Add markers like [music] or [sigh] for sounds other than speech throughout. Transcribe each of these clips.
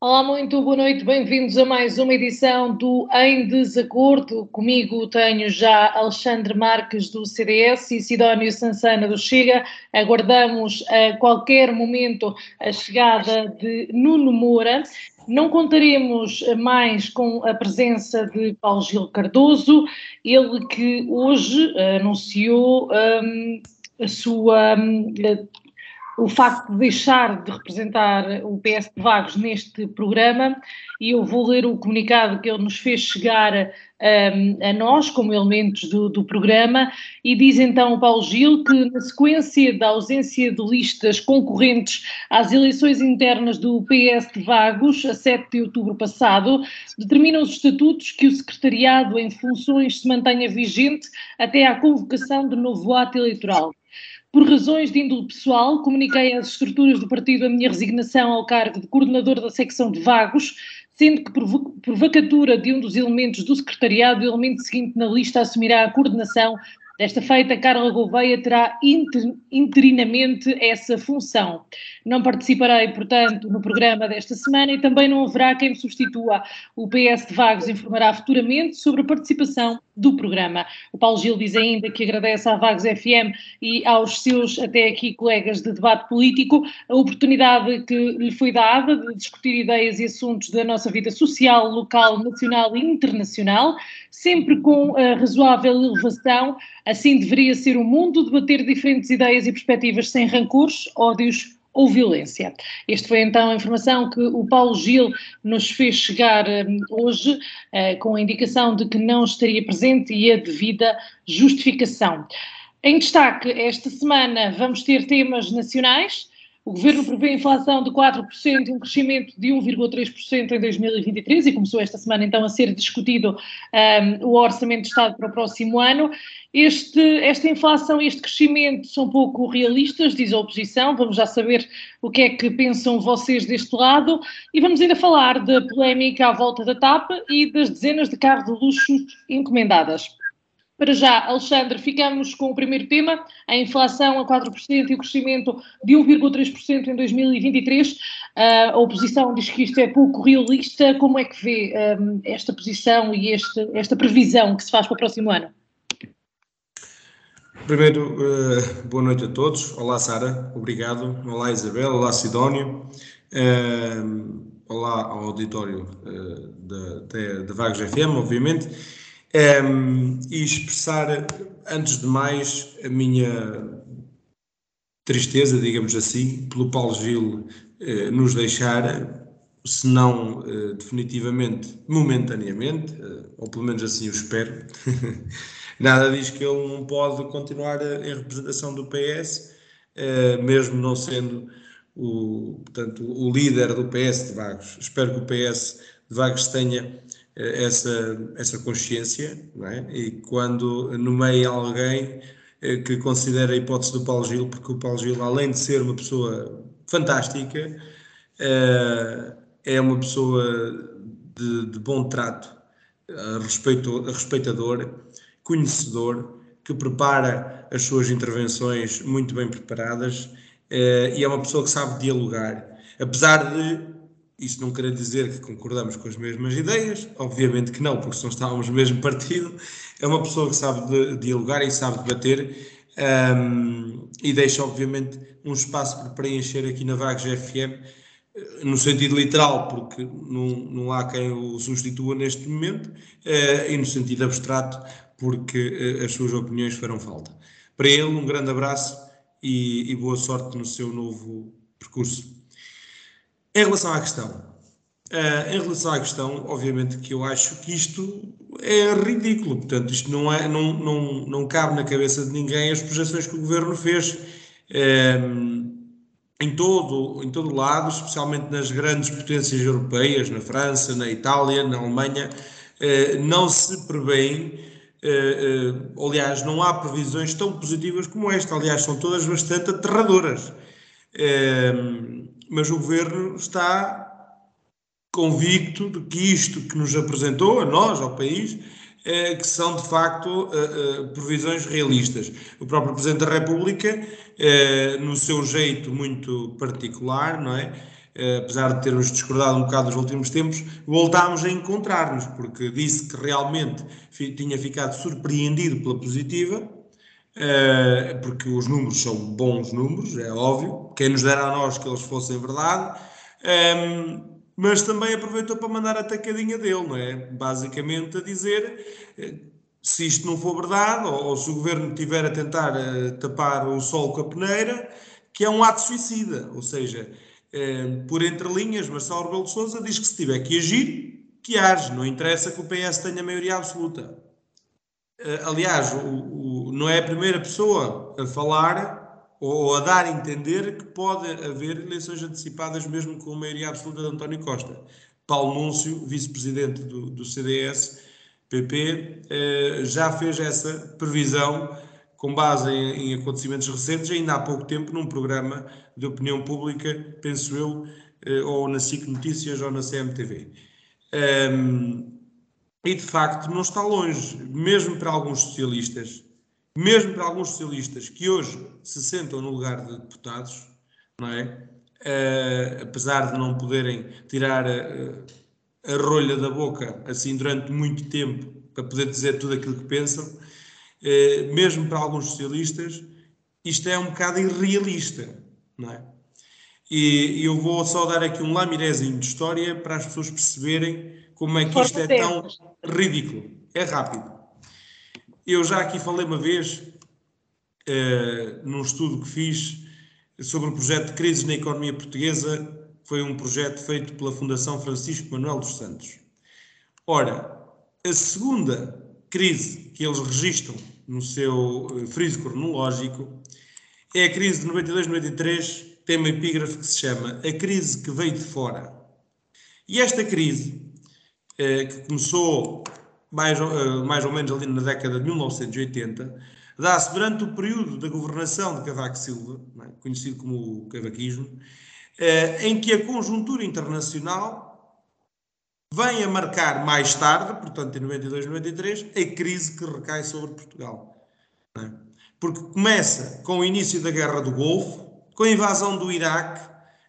Olá, muito boa noite, bem-vindos a mais uma edição do Em Desacordo. Comigo tenho já Alexandre Marques do CDS e Sidónio Sansana do Chega. Aguardamos a qualquer momento a chegada de Nuno Moura. Não contaremos mais com a presença de Paulo Gil Cardoso, ele que hoje anunciou um, a sua um, o facto de deixar de representar o PS de Vagos neste programa e eu vou ler o comunicado que ele nos fez chegar um, a nós, como elementos do, do, programa, e diz então o Paulo Gil que, na sequência da ausência de listas concorrentes às eleições internas do PS de Vagos, a 7 de outubro passado, determinam os estatutos que o secretariado em funções se mantenha vigente até à convocação de novo ato eleitoral. Por razões de índole pessoal, comuniquei às estruturas do partido a minha resignação ao cargo de coordenador da secção de Vagos, sendo que, por, vacatura de um dos elementos do secretariado, o elemento seguinte na lista assumirá a coordenação. Desta feita, Carla Gouveia terá inter, interinamente essa função. Não participarei, portanto, no programa desta semana e também não haverá quem me substitua. O PS de Vagos informará futuramente sobre a participação do programa. O Paulo Gil diz ainda que agradece à Vagos FM e aos seus até aqui colegas de debate político a oportunidade que lhe foi dada de discutir ideias e assuntos da nossa vida social, local, nacional e internacional, sempre com a razoável elevação. Assim deveria ser o mundo, debater diferentes ideias e perspectivas sem rancores, ódios ou violência. Esta foi então a informação que o Paulo Gil nos fez chegar um, hoje, uh, com a indicação de que não estaria presente e a devida justificação. Em destaque, esta semana vamos ter temas nacionais. O governo prevê inflação de 4% e um crescimento de 1,3% em 2023 e começou esta semana então a ser discutido um, o orçamento de Estado para o próximo ano. Este, esta inflação e este crescimento são pouco realistas, diz a oposição. Vamos já saber o que é que pensam vocês deste lado e vamos ainda falar da polémica à volta da TAP e das dezenas de carros de luxo encomendadas. Para já, Alexandre, ficamos com o primeiro tema, a inflação a 4% e o crescimento de 1,3% em 2023. a oposição diz que isto é pouco realista. Como é que vê um, esta posição e este, esta previsão que se faz para o próximo ano? Primeiro, uh, boa noite a todos. Olá, Sara, obrigado. Olá, Isabel. Olá, Sidónio. Uh, olá ao auditório uh, da Vagos FM, obviamente. Um, e expressar, antes de mais, a minha tristeza, digamos assim, pelo Paulo Gil eh, nos deixar, se não eh, definitivamente, momentaneamente, eh, ou pelo menos assim o espero. [laughs] Nada diz que ele não pode continuar em representação do PS, mesmo não sendo o, portanto, o líder do PS de Vagos. Espero que o PS de Vagos tenha essa, essa consciência, é? e quando nomeia alguém eh, que considera a hipótese do Paulo Gil, porque o Paulo Gil, além de ser uma pessoa fantástica, eh, é uma pessoa de, de bom trato, respeito, respeitador, conhecedor, que prepara as suas intervenções muito bem preparadas eh, e é uma pessoa que sabe dialogar. Apesar de isso não quer dizer que concordamos com as mesmas ideias, obviamente que não, porque se não estávamos no mesmo partido. É uma pessoa que sabe dialogar e sabe debater um, e deixa, obviamente, um espaço para preencher aqui na Vagos FM, no sentido literal, porque não, não há quem o substitua neste momento, uh, e no sentido abstrato, porque uh, as suas opiniões farão falta. Para ele, um grande abraço e, e boa sorte no seu novo percurso. Em relação à questão, uh, em relação à questão, obviamente que eu acho que isto é ridículo, portanto, isto não, é, não, não, não cabe na cabeça de ninguém as projeções que o governo fez. Uh, em todo, em todo lado, especialmente nas grandes potências europeias, na França, na Itália, na Alemanha, eh, não se prevêem, eh, eh, aliás, não há previsões tão positivas como esta, aliás, são todas bastante aterradoras. Mas o governo está convicto de que isto que nos apresentou, a nós, ao país, é, que são de facto previsões realistas. O próprio Presidente da República, no seu jeito muito particular, não é? Eh, apesar de termos discordado um bocado nos últimos tempos, voltámos a encontrar-nos, porque disse que realmente tinha ficado surpreendido pela positiva, eh, porque os números são bons números, é óbvio, quem nos dera a nós que eles fossem verdade, ehm, mas também aproveitou para mandar a tacadinha dele, não é? Basicamente a dizer eh, se isto não for verdade, ou, se o governo estiver a tentar tapar o sol com a peneira, que é um ato suicida, ou seja, eh, por entre linhas, Marcelo Rebelo de Sousa diz que se tiver que agir, que age, não interessa que o PS tenha maioria absoluta. Eh, aliás, o, o, não é a primeira pessoa a falar ou a dar a entender que pode haver eleições antecipadas mesmo com maioria absoluta de António Costa. Paulo Núncio, vice-presidente do, do, CDS, PP, eh, já fez essa previsão com base em, em, acontecimentos recentes, ainda há pouco tempo, num programa de opinião pública, penso eu, eh, ou na SIC Notícias ou na CMTV. Um, e de facto não está longe, mesmo para alguns socialistas, mesmo para alguns socialistas que hoje se sentam no lugar de deputados, não é? Uh, apesar de não poderem tirar a, a rolha da boca assim durante muito tempo para poder dizer tudo aquilo que pensam, eh, mesmo para alguns socialistas, isto é um bocado irrealista, não é? E eu vou só dar aqui um lamirezinho de história para as pessoas perceberem como é que isto é tão ridículo. É rápido. Eu já aqui falei uma vez, uh, num estudo que fiz sobre o projeto de crises na economia portuguesa, foi um projeto feito pela Fundação Francisco Manuel dos Santos. Ora, a segunda crise que eles registram no seu eh, friso cronológico é a crise de 92-93, tem uma epígrafe que se chama A Crise que Veio de Fora. E esta crise, eh, que começou mais, eh, mais ou menos ali na década de 1980, dá-se durante o período da governação de Cavaco Silva, é? conhecido como o cavaquismo, em que a conjuntura internacional vem a marcar mais tarde, portanto em 92, 93, a crise que recai sobre Portugal. É? Porque começa com o início da Guerra do Golfo, com a invasão do Iraque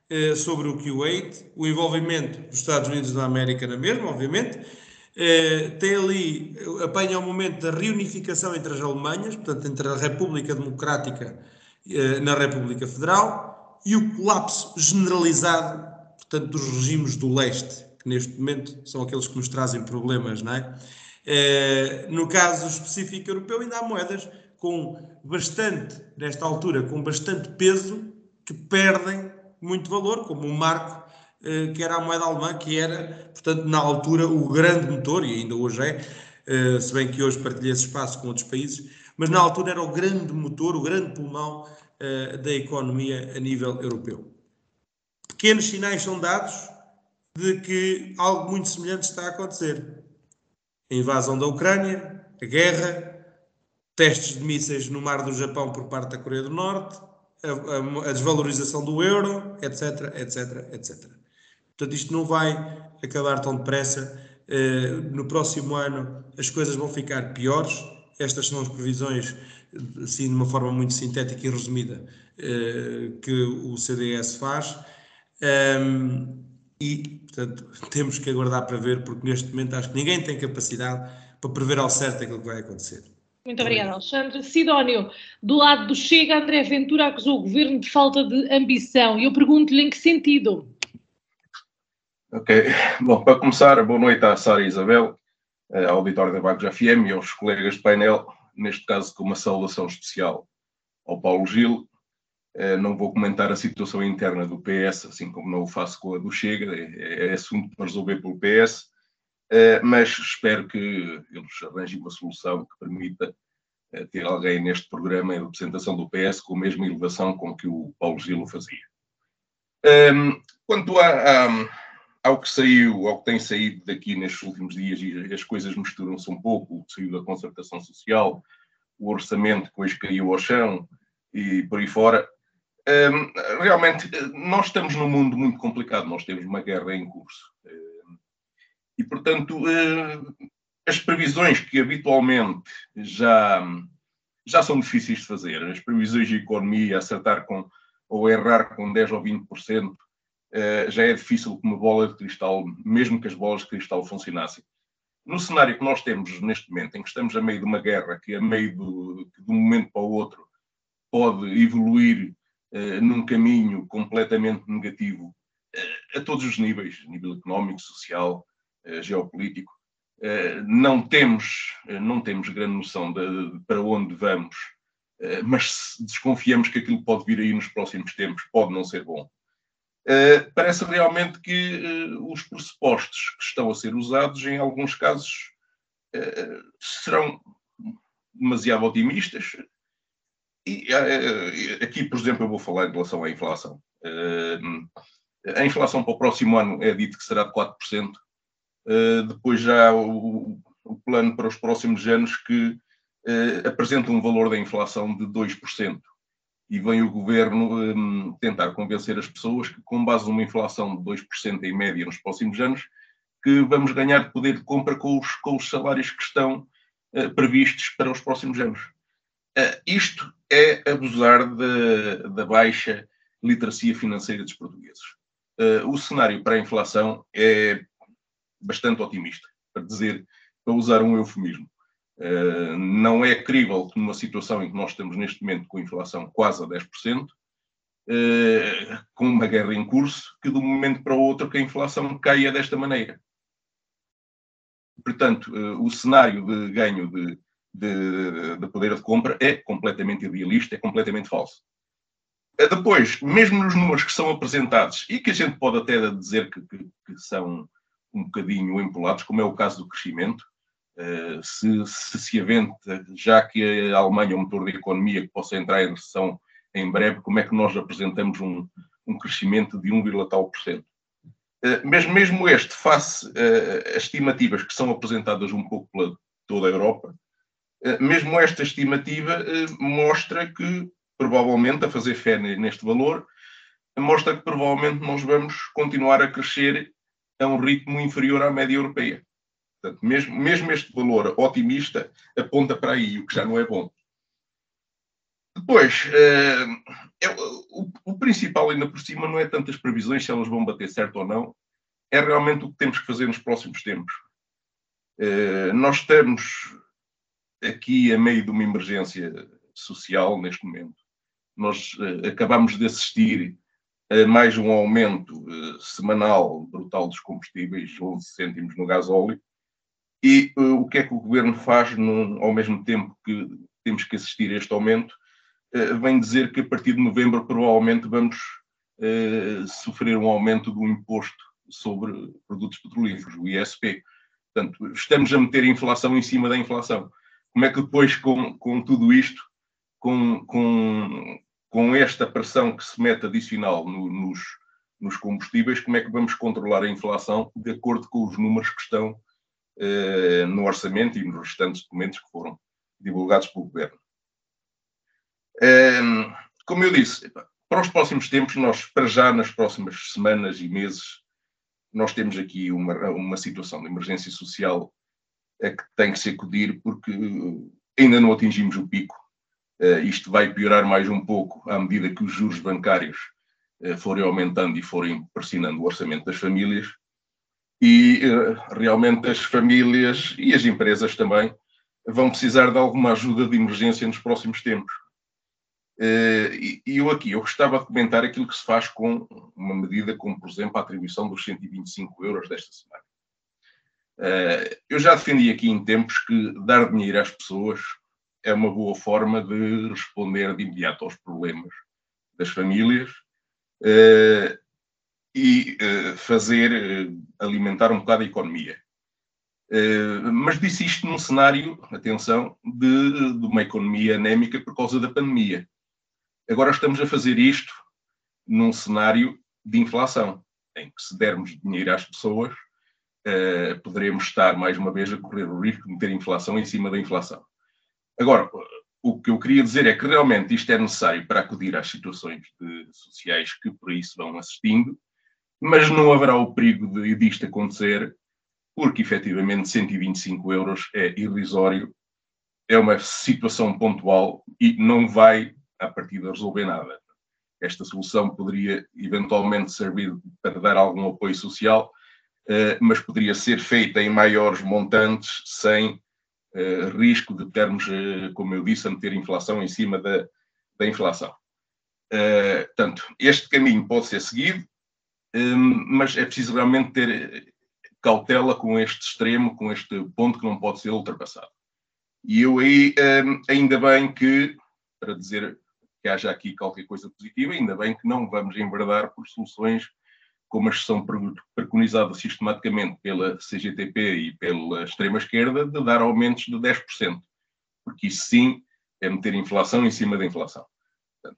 eh, sobre o Kuwait, o envolvimento dos Estados Unidos da América na mesma, obviamente, eh, tem ali, apanha o momento da reunificação entre as Alemanhas, portanto entre a República Democrática eh, na República Federal, e o colapso generalizado, portanto, dos regimes do leste, que neste momento são aqueles que nos trazem problemas, não é? é no caso específico europeu, ainda há moedas com bastante, nesta altura, com bastante peso, que perdem muito valor, como o marco, eh, que era a moeda alemã, que era, portanto, na altura, o grande motor, e ainda hoje é, eh, se bem que hoje partilha esse espaço com outros países, mas na altura era o grande motor, o grande pulmão da economia a nível europeu. Pequenos sinais são dados, de que algo muito semelhante está a acontecer. A invasão da Ucrânia, a guerra, testes de mísseis no mar do Japão por parte da Coreia do Norte, a, a, a desvalorização do euro, etc, etc, etc. Portanto, isto não vai acabar tão depressa. Uh, no próximo ano as coisas vão ficar piores. Estas são as previsões, assim, de uma forma muito sintética e resumida, uh, que o CDS faz. Um, e, portanto, [laughs] temos que aguardar para ver, porque neste momento acho que ninguém tem capacidade para prever ao certo aquilo que vai acontecer. Muito obrigada, Alexandre. Sidónio, do lado do Chega, André Ventura acusou o governo de falta de ambição. E eu pergunto-lhe em que sentido? Ok. Bom, para começar, boa noite à Sara Isabel, ao auditório da Bagos FM e aos colegas de painel, neste caso com uma saudação especial ao Paulo Gil, eh, não vou comentar a situação interna do PS, assim como não o faço com a do Chega, é, é assunto para resolver pelo PS, eh, mas espero que eles arranjem uma solução que permita eh, ter alguém neste programa em representação do PS com a mesma elevação com que o Paulo Gil fazia. Um, quanto a, ao que saiu, ao que tem saído daqui nestes últimos dias, e as coisas misturam-se um pouco, o que saiu da concertação social, o orçamento que hoje caiu ao chão e por aí fora, um, realmente nós estamos num mundo muito complicado, nós temos uma guerra em curso. Um, e, portanto, uh, as previsões que habitualmente já, já são difíceis de fazer, as previsões de economia, acertar com ou errar com 10 ou 20%, uh, já é difícil com uma bola de cristal, mesmo que as bolas de cristal funcionassem. No cenário que nós temos neste momento, em que estamos a meio de uma guerra, que a meio do, de um momento para o outro pode evoluir uh, num caminho completamente negativo uh, a todos os níveis, nível económico, social, geopolítico, eh, não temos, eh, não temos grande noção de, de, para onde vamos, eh, mas desconfiamos que aquilo pode vir aí nos próximos tempos pode não ser bom. Parece realmente que os pressupostos que estão a ser usados, em alguns casos, serão demasiado otimistas. E aqui, por exemplo, eu vou falar em relação à inflação. A inflação para o próximo ano é dito que será de 4%. Eh, depois já o, o, plano para os próximos anos que uh, apresenta um valor da inflação de 2%. E vem o governo um, tentar convencer as pessoas que, com base numa inflação de 2% em média nos próximos anos, que vamos ganhar poder de compra com os, com os salários que estão uh, previstos para os próximos anos. Uh, isto é abusar de, da baixa literacia financeira dos portugueses. Uh, o cenário para a inflação é bastante otimista, para dizer, para usar um eufemismo. Uh, não é crível que numa situação em que nós estamos neste momento com inflação quase a 10%, uh, eh, com uma guerra em curso, que de um momento para o outro que a inflação caia desta maneira. Portanto, uh, o cenário de ganho de, de, de, poder de compra é completamente idealista, é completamente falso. Depois, mesmo nos números que são apresentados e que a gente pode até dizer que, que, que são um bocadinho empolados, como é o caso do crescimento. Uh, se, se se aventa, já que a Alemanha é um motor da economia que possa entrar em recessão em breve, como é que nós apresentamos um, um crescimento de 1, tal por cento? Uh, mesmo, mesmo este, face uh, as estimativas que são apresentadas um pouco pela toda a Europa, mesmo esta estimativa mostra que, provavelmente, a fazer fé neste valor, mostra que provavelmente nós vamos continuar a crescer a um ritmo inferior à média europeia. Portanto, mesmo, mesmo este valor otimista aponta para aí, o que já não é bom. Depois, é, o, o, principal ainda por cima não é tantas previsões se elas vão bater certo ou não, é realmente o que temos que fazer nos próximos tempos. Uh, nós estamos aqui a meio de uma emergência social neste momento. Nós uh, acabamos de assistir mais um aumento semanal brutal dos combustíveis, 11 cêntimos no gasóleo. E uh, o que é que o governo faz no, ao mesmo tempo que temos que assistir a este aumento? Uh, vem dizer que a partir de novembro provavelmente vamos sofrer um aumento do imposto sobre produtos petrolíferos, o ISP. Portanto, estamos a meter a inflação em cima da inflação. Como é que depois, com, com tudo isto, com, com com esta pressão que se mete adicional no, nos, nos, combustíveis, como é que vamos controlar a inflação de acordo com os números que estão eh, no orçamento e nos restantes documentos que foram divulgados pelo governo. Eh, como eu disse, para os próximos tempos, nós, para já nas próximas semanas e meses, nós temos aqui uma, uma situação de emergência social a que tem que se acudir porque ainda não atingimos o pico Uh, isto vai piorar mais um pouco à medida que os juros bancários uh, forem aumentando e forem pressionando o orçamento das famílias. E uh, realmente as famílias e as empresas também vão precisar de alguma ajuda de emergência nos próximos tempos. E, e eu aqui, eu gostava de comentar aquilo que se faz com uma medida como, por exemplo, a atribuição dos 125 euros desta semana. Eu já defendi aqui em tempos que dar dinheiro às pessoas é uma boa forma de responder de imediato aos problemas das famílias e uh, fazer uh, alimentar um bocado a economia. mas disse isto num cenário, atenção, de, de uma economia anémica por causa da pandemia. Agora estamos a fazer isto num cenário de inflação, em que se dermos dinheiro às pessoas, uh, poderemos estar mais uma vez a correr o risco de ter inflação em cima da inflação. Agora, o que eu queria dizer é que realmente isto é necessário para acudir às situações de, sociais que por isso vão assistindo, mas não haverá o perigo de disto acontecer, porque efetivamente 125 euros é irrisório, é uma situação pontual e não vai, a partir de resolver nada. Esta solução poderia eventualmente servir para dar algum apoio social, eh, mas poderia ser feita em maiores montantes sem eh, risco de termos, eh, como eu disse, a meter inflação em cima da, da inflação. Portanto, este caminho pode ser seguido, mas é preciso realmente ter cautela com este extremo, com este ponto que não pode ser ultrapassado. E eu aí, um, ainda bem que, para dizer que haja aqui qualquer coisa positiva, ainda bem que não vamos enverdar por soluções como as que são preconizadas sistematicamente pela CGTP e pela extrema-esquerda, de dar aumentos de 10%, porque isso sim é meter inflação em cima da inflação.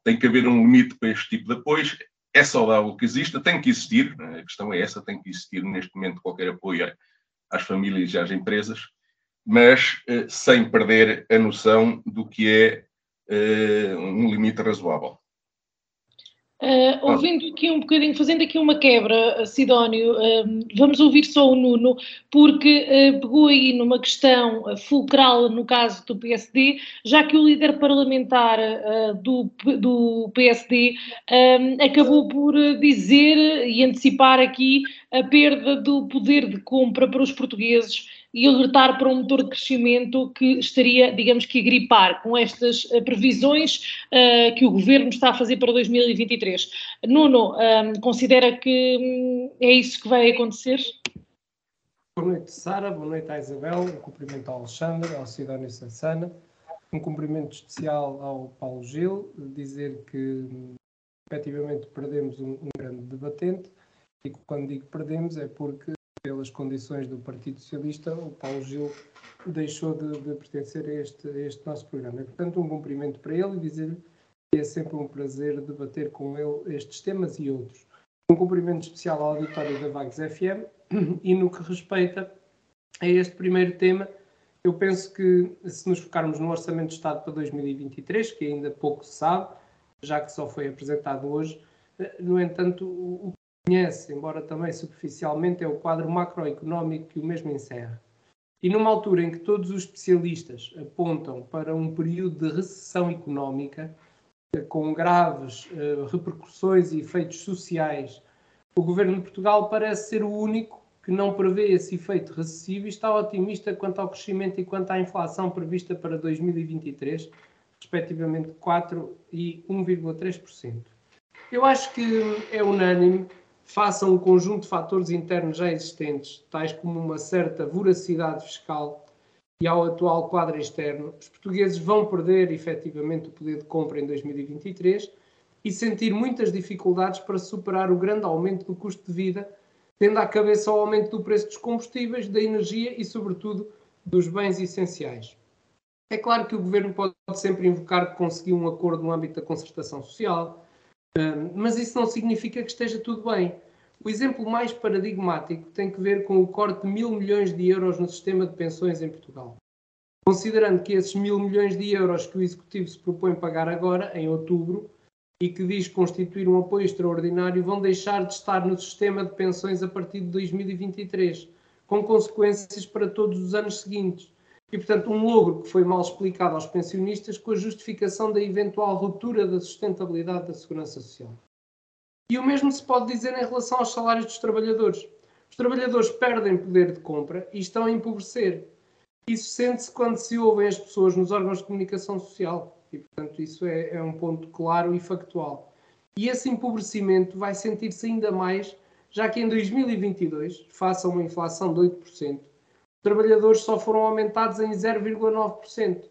tem que haver um limite para este tipo de apoios, é saudável que exista, tem que existir, né? a questão é essa, tem que existir neste momento qualquer apoio às famílias e às empresas, mas eh, sem perder a noção do que é eh, um limite razoável. Uh, ouvindo aqui um bocadinho, fazendo aqui uma quebra, Sidónio, uh, vamos ouvir só o Nuno, porque uh, pegou aí numa questão fulcral no caso do PSD, já que o líder parlamentar do, do PSD acabou por dizer e antecipar aqui a perda do poder de compra para os portugueses e alertar para um motor de crescimento que estaria, digamos que, a gripar com estas uh, previsões uh, que o governo está a fazer para 2023. Nuno, um, ehm, considera que um, é isso que vai acontecer? Boa noite, Sara. Boa noite à Isabel. Um cumprimento ao Alexandre, ao Sidónio Sansana. Um cumprimento especial ao Paulo Gil, dizer que efetivamente perdemos um, um grande debatente e quando digo perdemos é porque pelas condições do Partido Socialista, o Paulo Gil deixou de, de pertencer a este, a este, nosso programa. E, portanto, um cumprimento para ele e dizer-lhe que é sempre um prazer debater com ele estes temas e outros. Um cumprimento especial ao auditório da Vagos FM [clears throat] e no que respeita a este primeiro tema, eu penso que se nos focarmos no Orçamento de Estado para 2023, que ainda pouco se sabe, já que só foi apresentado hoje, no entanto, o conhece, embora também superficialmente, é o quadro macroeconómico que o mesmo encerra. E numa altura em que todos os especialistas apontam para um período de recessão económica, com graves uh, repercussões e efeitos sociais, o governo de Portugal parece ser o único que não prevê esse efeito recessivo e está otimista quanto ao crescimento e quanto à inflação prevista para 2023, respectivamente 4 e 1,3%. Eu acho que é unânime face a um conjunto de fatores internos já existentes, tais como uma certa voracidade fiscal e ao atual quadro externo, os portugueses vão perder efetivamente o poder de compra em 2023 e sentir muitas dificuldades para superar o grande aumento do custo de vida, tendo à cabeça o aumento do preço dos combustíveis, da energia e, sobretudo, dos bens essenciais. É claro que o governo pode sempre invocar que conseguiu um acordo no âmbito da concertação social, mas isso não significa que esteja tudo bem. O exemplo mais paradigmático tem que ver com o corte de mil milhões de euros no sistema de pensões em Portugal. Considerando que esses mil milhões de euros que o Executivo se propõe pagar agora, em outubro, e que diz constituir um apoio extraordinário, vão deixar de estar no sistema de pensões a partir de 2023, com consequências para todos os anos seguintes. E, portanto, um logro que foi mal explicado aos pensionistas com a justificação da eventual ruptura da sustentabilidade da segurança social. E o mesmo se pode dizer em relação aos salários dos trabalhadores. Os trabalhadores perdem poder de compra e estão a empobrecer. Isso sente-se quando se ouvem as pessoas nos órgãos de comunicação social. E, portanto, isso é, é um ponto claro e factual. E esse empobrecimento vai sentir-se ainda mais, já que em 2022, face a uma inflação de 8%, trabalhadores só foram aumentados em 0,9%. O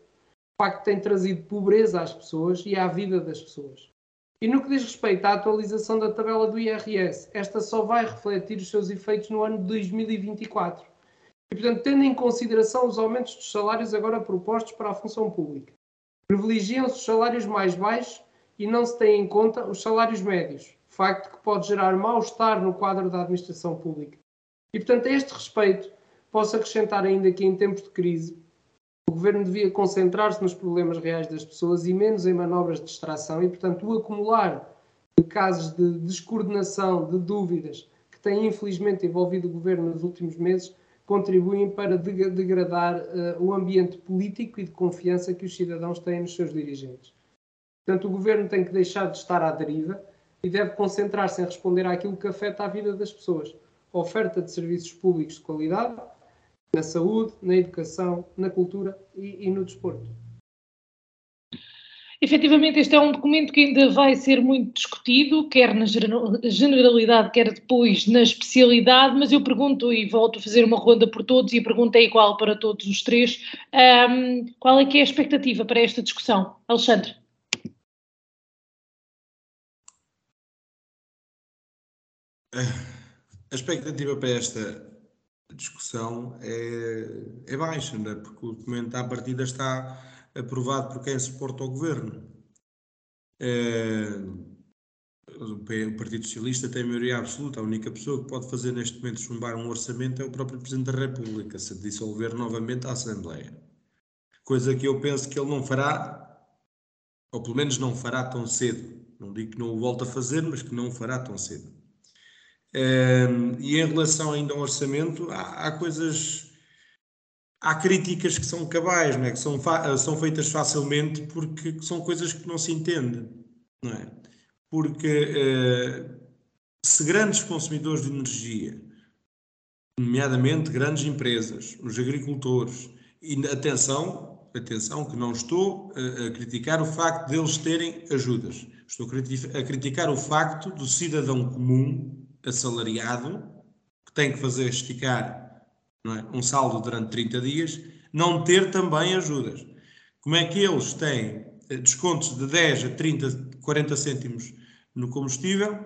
facto tem trazido pobreza às pessoas e à vida das pessoas. E no que diz respeito à atualização da tabela do IRS, esta só vai refletir os seus efeitos no ano de 2024. E, portanto, tendo em consideração os aumentos dos salários agora propostos para a função pública, privilegiam-se os salários mais baixos e não se têm em conta os salários médios, facto que pode gerar mal-estar no quadro da administração pública. E, portanto, a este respeito, posso acrescentar ainda que em tempos de crise, o governo devia concentrar-se nos problemas reais das pessoas e menos em manobras de distração e, portanto, o acumular de casos de descoordenação, de dúvidas, que têm infelizmente envolvido o governo nos últimos meses, contribuem para degradar uh, o ambiente político e de confiança que os cidadãos têm nos seus dirigentes. Portanto, o governo tem que deixar de estar à deriva e deve concentrar-se em responder àquilo que afeta a vida das pessoas. Oferta de serviços públicos de qualidade, na saúde, na educação, na cultura e, e no desporto. Efetivamente, este é um documento que ainda vai ser muito discutido, quer na generalidade, quer depois na especialidade, mas eu pergunto e volto a fazer uma ronda por todos e a pergunta é igual para todos os três. Um, qual é que é a expectativa para esta discussão? Alexandre. A expectativa para esta discussão é, é baixa, é? porque o documento à partida está aprovado por quem suporta o governo. É, o Partido Socialista tem maioria absoluta, a única pessoa que pode fazer neste momento chumbar um orçamento é o próprio Presidente da República, se dissolver novamente a Assembleia. Coisa que eu penso que ele não fará, ou pelo menos não fará tão cedo. Não digo que não o volte a fazer, mas que não o fará tão cedo. E em relação ainda ao orçamento, há, há coisas há críticas que são cabais, não é? que são, são feitas facilmente porque são coisas que não se entendem. Não é? Porque uh, se grandes consumidores de energia, nomeadamente grandes empresas, os agricultores, e atenção, atenção que não estou a, a criticar o facto deles terem ajudas, estou a criticar o facto do cidadão comum assalariado que tem que fazer esticar é? um saldo durante 30 dias, não ter também ajudas. Como é que eles têm eh, descontos de 10 a 30, 40 cêntimos no combustível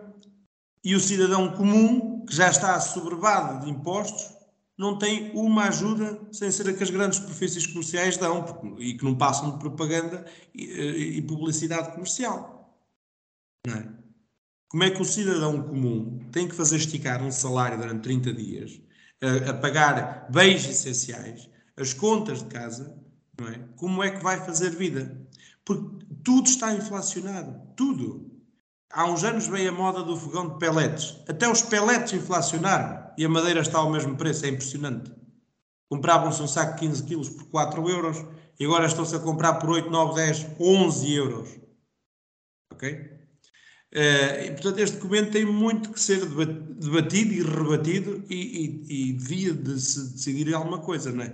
e o cidadão comum, que já está sobrevado de impostos, não tem uma ajuda sem ser a que as grandes superfícies comerciais dão e que não passam de propaganda e, eh, e publicidade comercial. É? Como é que o cidadão comum tem que fazer esticar um salário durante 30 dias a, a pagar bens essenciais, as contas de casa, é? Como é que vai fazer vida? Porque tudo está inflacionado, tudo. Há uns anos veio a moda do fogão de peletes. Até os peletes inflacionaram e a madeira está ao mesmo preço, é impressionante. Compravam-se um saco de 15 quilos por 4 euros e agora estão-se a comprar por 8, 9, 10, 11 euros. Ok? Uh, e, portanto, este documento tem muito que ser debatido e rebatido e, e, e devia de se decidir alguma coisa, não é?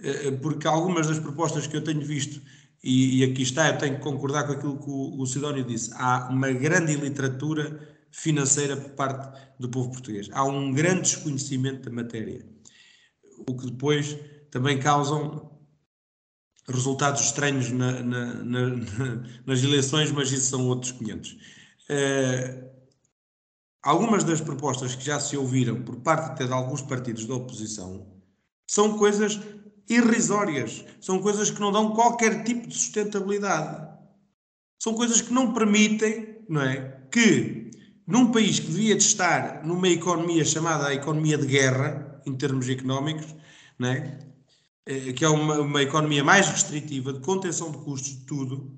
Uh, porque algumas das propostas que eu tenho visto, e, e, aqui está, eu tenho que concordar com aquilo que o, o Sidónio disse, há uma grande literatura financeira por parte do povo português. Há um grande desconhecimento da matéria, o que depois também causam resultados estranhos na, na, na, [laughs] nas eleições, mas isso são outros 500. Uh, algumas das propostas que já se ouviram por parte até de alguns partidos da oposição são coisas irrisórias, são coisas que não dão qualquer tipo de sustentabilidade. São coisas que não permitem, não é, que num país que devia de estar numa economia chamada a economia de guerra, em termos económicos, não é, eh, que é uma, uma economia mais restritiva, de contenção de custos de tudo,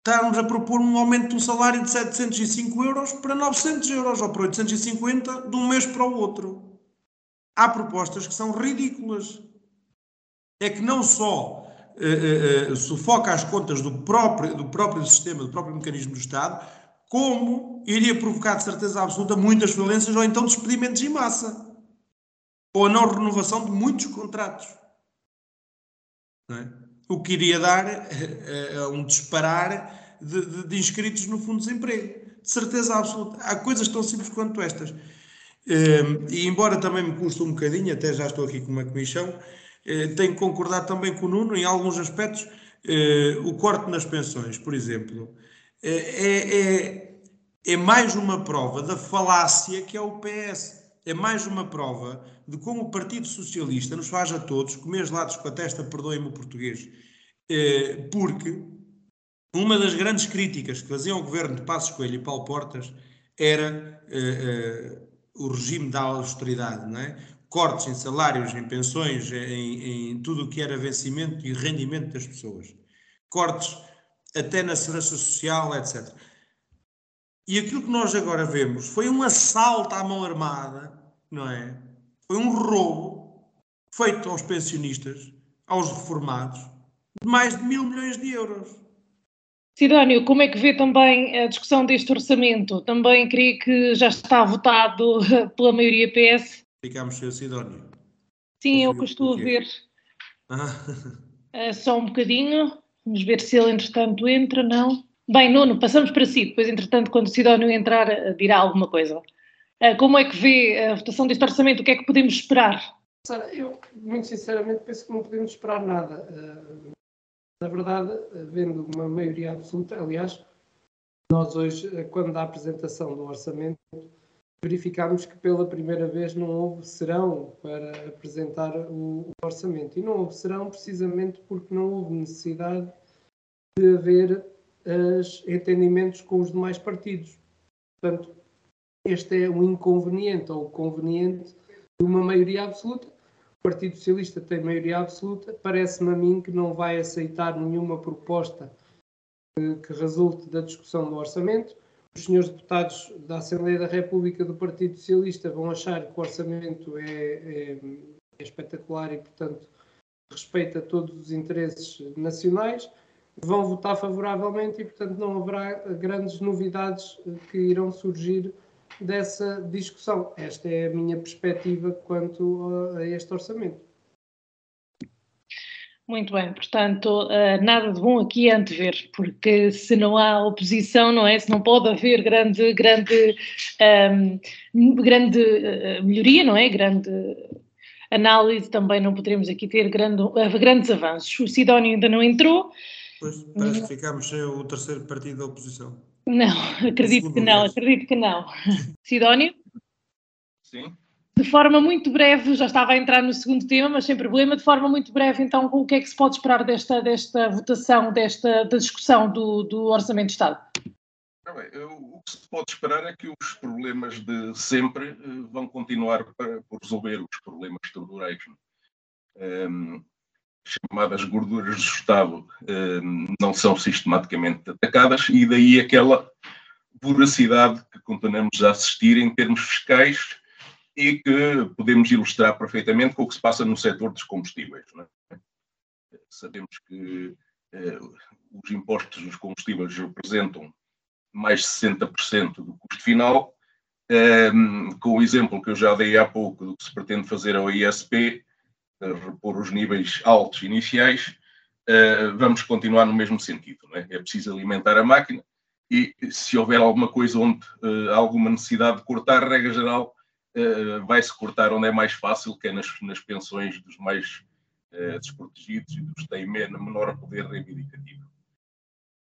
estarmos a propor um aumento um salário de 705 euros para 900 euros ou para 850 de um mês para o outro. Há propostas que são ridículas. É que não só uh, uh, sufoca as contas do próprio, do próprio sistema, do próprio mecanismo do Estado, como iria provocar de certeza absoluta muitas violências ou então despedimentos em massa. Ou a não renovação de muitos contratos. Não é? O que iria dar uh, uh, um disparar de, de, de, inscritos no fundo de desemprego. De certeza absoluta. Há coisas tão simples quanto estas. Uh, e embora também me custe um bocadinho, até já estou aqui com uma comissão, tenho que concordar também com o Nuno em alguns aspectos. o corte nas pensões, por exemplo, é, é, é mais uma prova da falácia que é o PS é mais uma prova de como o Partido Socialista nos faz a todos comer gelados com a testa, perdoem-me o português, eh, porque uma das grandes críticas que faziam ao governo de Passos Coelho e Paulo Portas era uh, uh, o regime da austeridade, não é? cortes em salários, em pensões, em, em tudo o que era vencimento e rendimento das pessoas, cortes até na segurança social, etc. E aquilo que nós agora vemos foi um assalto à mão armada, não é? Foi um roubo feito aos pensionistas, aos reformados, de mais de mil milhões de euros. Sidónio, como é que vê também a discussão deste orçamento? Também creio que já está votado [laughs] pela maioria PS. Ficámos sem o Sidónio. Sim, eu costumo ver. [laughs] Ah. só um bocadinho. Vamos ver se ele, entretanto, entra, não. Bem, Nuno, passamos para si. Depois, entretanto, quando o Sidónio entrar, dirá alguma coisa. Ah, como é que vê a votação deste orçamento? O que é que podemos esperar? Sara, eu, muito sinceramente, penso que não podemos esperar nada. Ah, na verdade, havendo uma maioria absoluta, aliás, nós hoje, quando da apresentação do orçamento, verificámos que pela primeira vez não houve serão para apresentar o orçamento. E não houve serão precisamente porque não houve necessidade de haver os entendimentos com os demais partidos. Portanto, este é o inconveniente ou conveniente de uma maioria absoluta. O Partido Socialista tem maioria absoluta. Parece-me a mim que não vai aceitar nenhuma proposta que, que resulte da discussão do orçamento os senhores deputados da Assembleia da República do Partido Socialista vão achar que o orçamento é, é, é espetacular e, portanto, respeita todos os interesses nacionais, vão votar favoravelmente e, portanto, não haverá grandes novidades que irão surgir dessa discussão. Esta é a minha perspectiva quanto a este orçamento. Muito bem, portanto, uh, nada de bom aqui a antever, porque se não há oposição, não é? Se não pode haver grande, grande, um, ehm, grande uh, melhoria, não é? Grande análise, também não poderemos aqui ter grande, grandes avanços. O Sidónio ainda não entrou. Pois, parece que ficámos sem o terceiro partido da oposição. Não, [laughs] acredito que não, acredito que não. Sidónio? Sim de forma muito breve, já estava a entrar no segundo tema, mas sem problema, de forma muito breve, então, o que é que se pode esperar desta, desta votação, desta da discussão do, do Orçamento de Estado? Bem, o que se pode esperar é que os problemas de sempre eh, vão continuar por resolver os problemas estruturais. Um, chamadas gorduras do Estado ehm, não são sistematicamente atacadas e daí aquela voracidade que continuamos a assistir em termos fiscais e que podemos ilustrar perfeitamente com o que se passa no setor dos combustíveis. É? Sabemos que eh, os impostos dos combustíveis representam mais de 60% do custo final. Eh, com o exemplo que eu já dei há pouco do que se pretende fazer ao ISP, repor os níveis altos iniciais, eh, vamos continuar no mesmo sentido. É? é? preciso alimentar a máquina e se houver alguma coisa onde há eh, alguma necessidade de cortar, regra geral, uh, vai-se cortar onde é mais fácil, que é nas, nas pensões dos mais desprotegidos e dos que têm menor poder reivindicativo.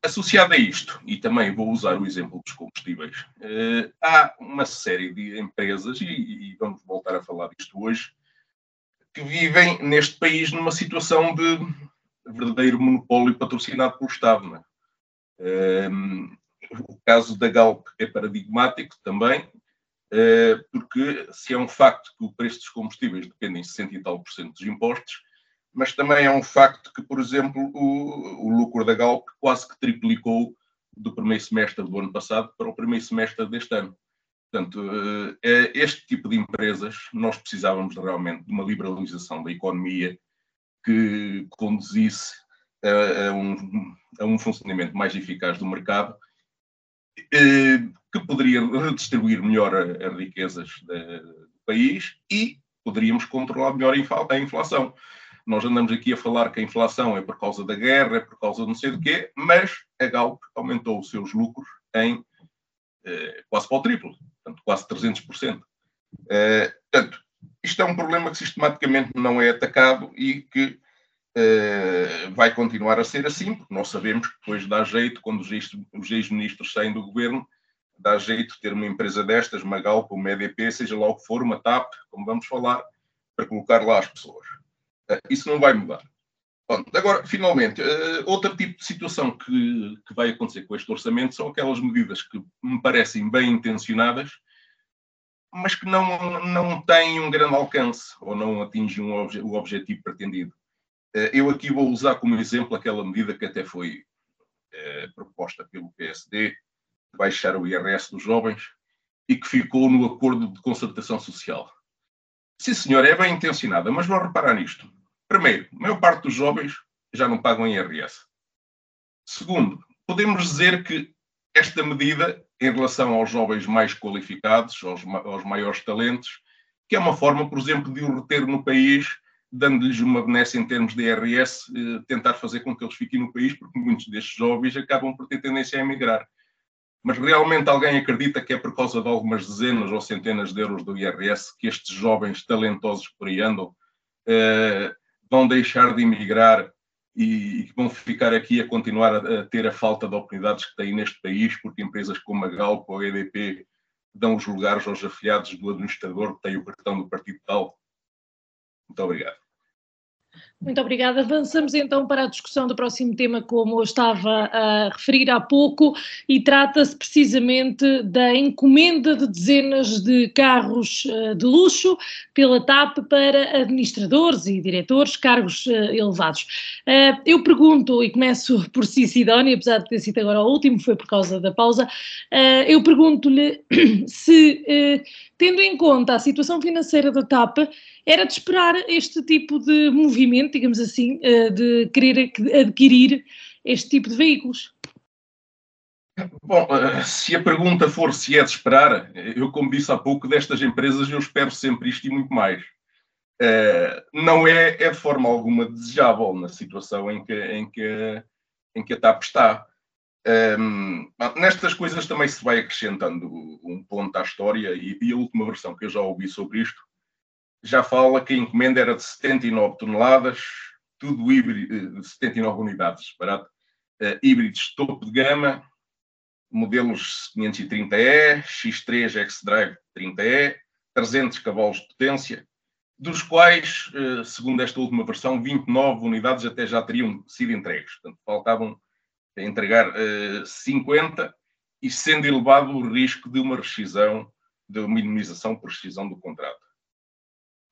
Associado a isto, e também vou usar o exemplo dos combustíveis, há uma série de empresas, e, e, vamos voltar a falar disto hoje, que vivem neste país numa situação de verdadeiro monopólio patrocinado pelo Estado. É? o caso da Galp é paradigmático também, eh, porque se é um facto que o preço dos combustíveis depende em 60 e tal por cento dos impostos, mas também é um facto que, por exemplo, o, o lucro da Galp quase que triplicou do primeiro semestre do ano passado para o primeiro semestre deste ano. Portanto, é este tipo de empresas, nós precisávamos realmente de uma liberalização da economia que conduzisse a, a, um, a um funcionamento mais eficaz do mercado que poderia redistribuir melhor as riquezas do país e poderíamos controlar melhor a inflação. Nós andamos aqui a falar que a inflação é por causa da guerra, é por causa de não sei do quê, mas a Galp aumentou os seus lucros em eh, quase para o triplo, portanto, quase 300%. Eh, portanto, isto é um problema que sistematicamente não é atacado e que eh, vai continuar a ser assim, porque nós sabemos que depois dá jeito, quando os ex-ministros saem do governo, dá jeito ter uma empresa destas, uma Galp, uma EDP, seja lá o que for, uma TAP, como vamos falar, para colocar lá as pessoas. Eh, isso não vai mudar. Bom, agora, finalmente, uh, outro tipo de situação que, que vai acontecer com este orçamento são aquelas medidas que me parecem bem intencionadas, mas que não, não têm um grande alcance ou não atingem um obje, o objetivo pretendido. Uh, eu aqui vou usar como exemplo aquela medida que até foi uh, proposta pelo PSD, de baixar o IRS dos jovens, e que ficou no acordo de concertação social. Sim, senhor, é bem intencionada, mas vou reparar nisto. Primeiro, a maior parte dos jovens já não pagam IRS. Segundo, podemos dizer que esta medida, em relação aos jovens mais qualificados, aos, aos maiores talentos, que é uma forma, por exemplo, de o reter no país, dando-lhes uma benesse em termos de IRS, eh, tentar fazer com que eles fiquem no país, porque muitos destes jovens acabam por ter tendência a emigrar. Mas realmente alguém acredita que é por causa de algumas dezenas ou centenas de euros do IRS que estes jovens talentosos por aí andam uh, vão deixar de emigrar e, vão ficar aqui a continuar a, a, ter a falta de oportunidades que têm neste país, porque empresas como a Galp ou a EDP dão os lugares aos afiliados do administrador que tem o cartão do partido tal. Muito obrigado. Muito obrigada. Avançamos então para a discussão do próximo tema, como eu estava a referir há pouco, e trata-se precisamente da encomenda de dezenas de carros uh, de luxo pela TAP para administradores e diretores, cargos uh, elevados. Uh, eu pergunto, e começo [laughs] por si, Sidónia, apesar de ter sido agora o último, foi por causa da pausa, eu pergunto-lhe [clears throat] se, tendo em conta a situação financeira da TAP, era de esperar este tipo de movimento, digamos assim, eh, de querer adquirir este tipo de veículos. Bom, eh, se a pergunta for se é de esperar, eu, como disse há pouco, destas empresas eu espero sempre isto e muito mais. Eh, não é, é de forma alguma desejável na situação em que, em que, em que a TAP está. Um, nestas coisas também se vai acrescentando um ponto à história e, e, a última versão que eu já ouvi sobre isto já fala que a encomenda era de 79 toneladas, tudo híbrido, 79 eh, unidades, barato, uh, híbridos topo de gama, modelos 530E, X3 X-Drive 30E, 300 cavalos de potência, dos quais, uh, segundo esta última versão, 29 unidades até já teriam sido entregues. Portanto, faltavam entregar uh, 50 e sendo elevado o risco de uma rescisão, de uma minimização por rescisão do contrato.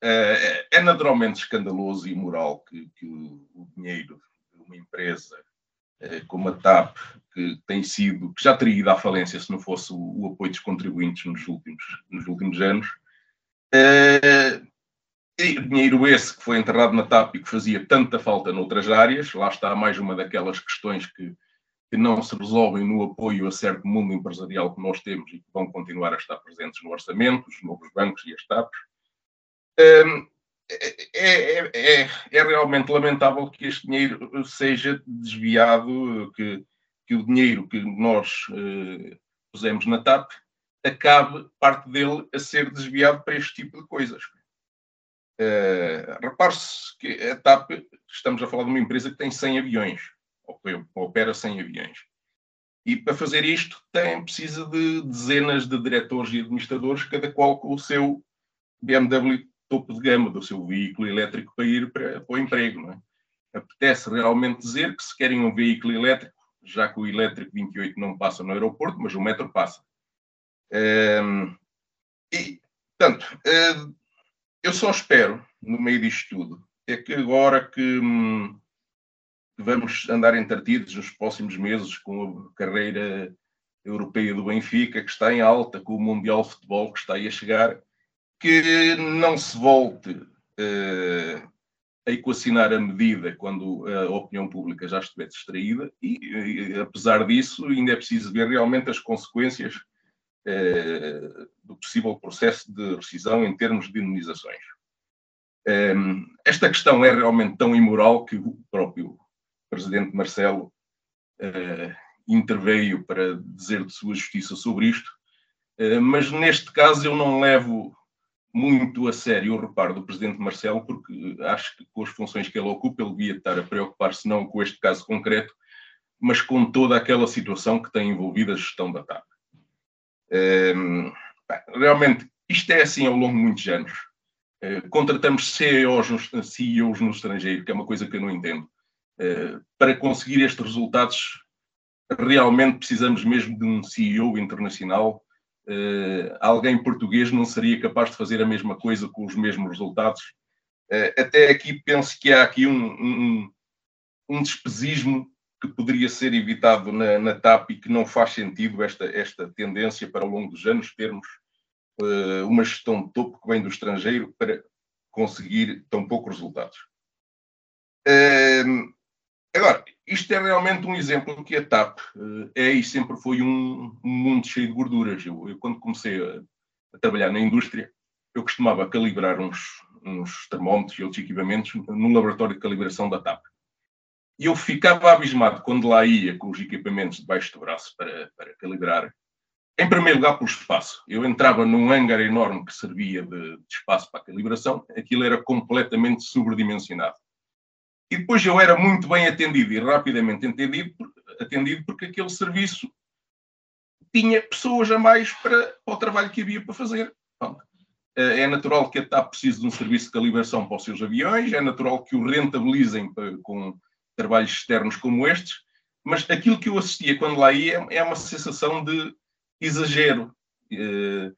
Uh, é naturalmente escandaloso e imoral que, que o, o, dinheiro de uma empresa uh, como a TAP, que tem sido, que já teria ido à falência se não fosse o, o apoio dos contribuintes nos últimos, nos últimos anos, dinheiro esse que foi enterrado na TAP e que fazia tanta falta noutras áreas, lá está mais uma daquelas questões que, que não se resolvem no apoio a certo mundo empresarial que nós temos e que vão continuar a estar presentes no orçamento, os novos bancos e as TAPs é, é, é, é, realmente lamentável que este dinheiro seja desviado, que, que o dinheiro que nós uh, pusemos na TAP acabe parte dele a ser desviado para este tipo de coisas. Uh, Repare-se que a TAP, estamos a falar de uma empresa que tem 100 aviões, opera 100 aviões. E para fazer isto tem, precisa de dezenas de diretores e administradores, cada qual com o seu BMW topo de gama do seu veículo elétrico para ir para, para o emprego. É? Apetece realmente dizer que se querem um veículo elétrico, já que o elétrico 28 não passa no aeroporto, mas o metro passa. E, portanto, uh, eu só espero, no meio disto tudo, é que agora que, hum, vamos andar entretidos nos próximos meses com a carreira europeia do Benfica, que está em alta, com o Mundial de Futebol que está aí a chegar, que não se volte uh, a equacionar a medida quando a opinião pública já estiver distraída e, e apesar disso, ainda é preciso ver realmente as consequências uh, do possível processo de rescisão em termos de indenizações. Um, ehm, esta questão é realmente tão imoral que o próprio presidente Marcelo uh, interveio para dizer de sua justiça sobre isto, uh, mas neste caso eu não levo muito a sério o reparo do presidente Marcelo, porque acho que com as funções que ele ocupa, ele devia estar a preocupar-se não com este caso concreto, mas com toda aquela situação que tem envolvido a gestão da TAP. Um, realmente, isto é assim ao longo de muitos anos. Uh, contratamos CEOs no, CEOs no estrangeiro, que é uma coisa que eu não entendo. Para conseguir estes resultados, realmente precisamos mesmo de um CEO internacional. alguém português não seria capaz de fazer a mesma coisa com os mesmos resultados. até aqui penso que há aqui um, um, um despesismo que poderia ser evitado na, na, TAP e que não faz sentido esta, esta tendência para, ao longo dos anos, termos uh, uma gestão de topo que vem do estrangeiro para conseguir tão poucos resultados. Uh, agora, isto é realmente um exemplo que a TAP uh, é e sempre foi um, mundo cheio de gorduras. Eu, eu quando comecei a, a, trabalhar na indústria, eu costumava calibrar uns, uns termómetros e outros equipamentos no laboratório de calibração da TAP. E eu ficava abismado quando lá ia com os equipamentos debaixo do braço para, para calibrar. Em primeiro lugar, pelo espaço. Eu entrava num hangar enorme que servia de, de espaço para a calibração, aquilo era completamente sobredimensionado. E depois eu era muito bem atendido e rapidamente atendido, atendido porque aquele serviço tinha pessoas a mais para, para o trabalho que havia para fazer. É natural que a TAP precise de um serviço de calibração para os seus aviões, é natural que o rentabilizem com trabalhos externos como estes, mas aquilo que eu assistia quando lá ia é uma sensação de exagero. Eh,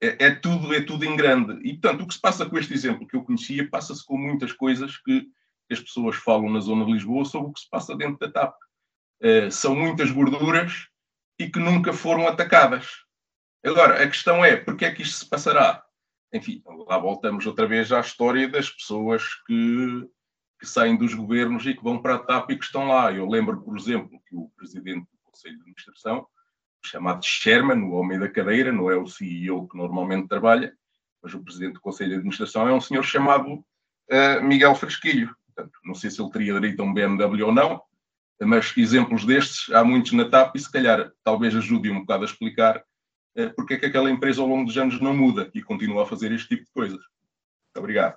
é, é, tudo, é tudo em grande. E, portanto, o que se passa com este exemplo que eu conhecia, passa-se com muitas coisas que as pessoas falam na zona de Lisboa sobre o que se passa dentro da TAP. Uh, são muitas gorduras e que nunca foram atacadas. Agora, a questão é, porquê é que isto se passará? Enfim, lá voltamos outra vez à história das pessoas que que saem dos governos e que vão para a TAP e que estão lá. Eu lembro, por exemplo, que o presidente do Conselho de Administração, chamado Sherman, o homem da cadeira, não é o CEO que normalmente trabalha, mas o presidente do Conselho de Administração é um senhor chamado uh, Miguel Fresquilho. Portanto, não sei se ele teria direito a um BMW ou não, mas exemplos destes há muitos na TAP e se calhar talvez ajude um bocado a explicar uh, porque é que aquela empresa ao longo dos anos não muda e continua a fazer este tipo de coisas. Muito obrigado.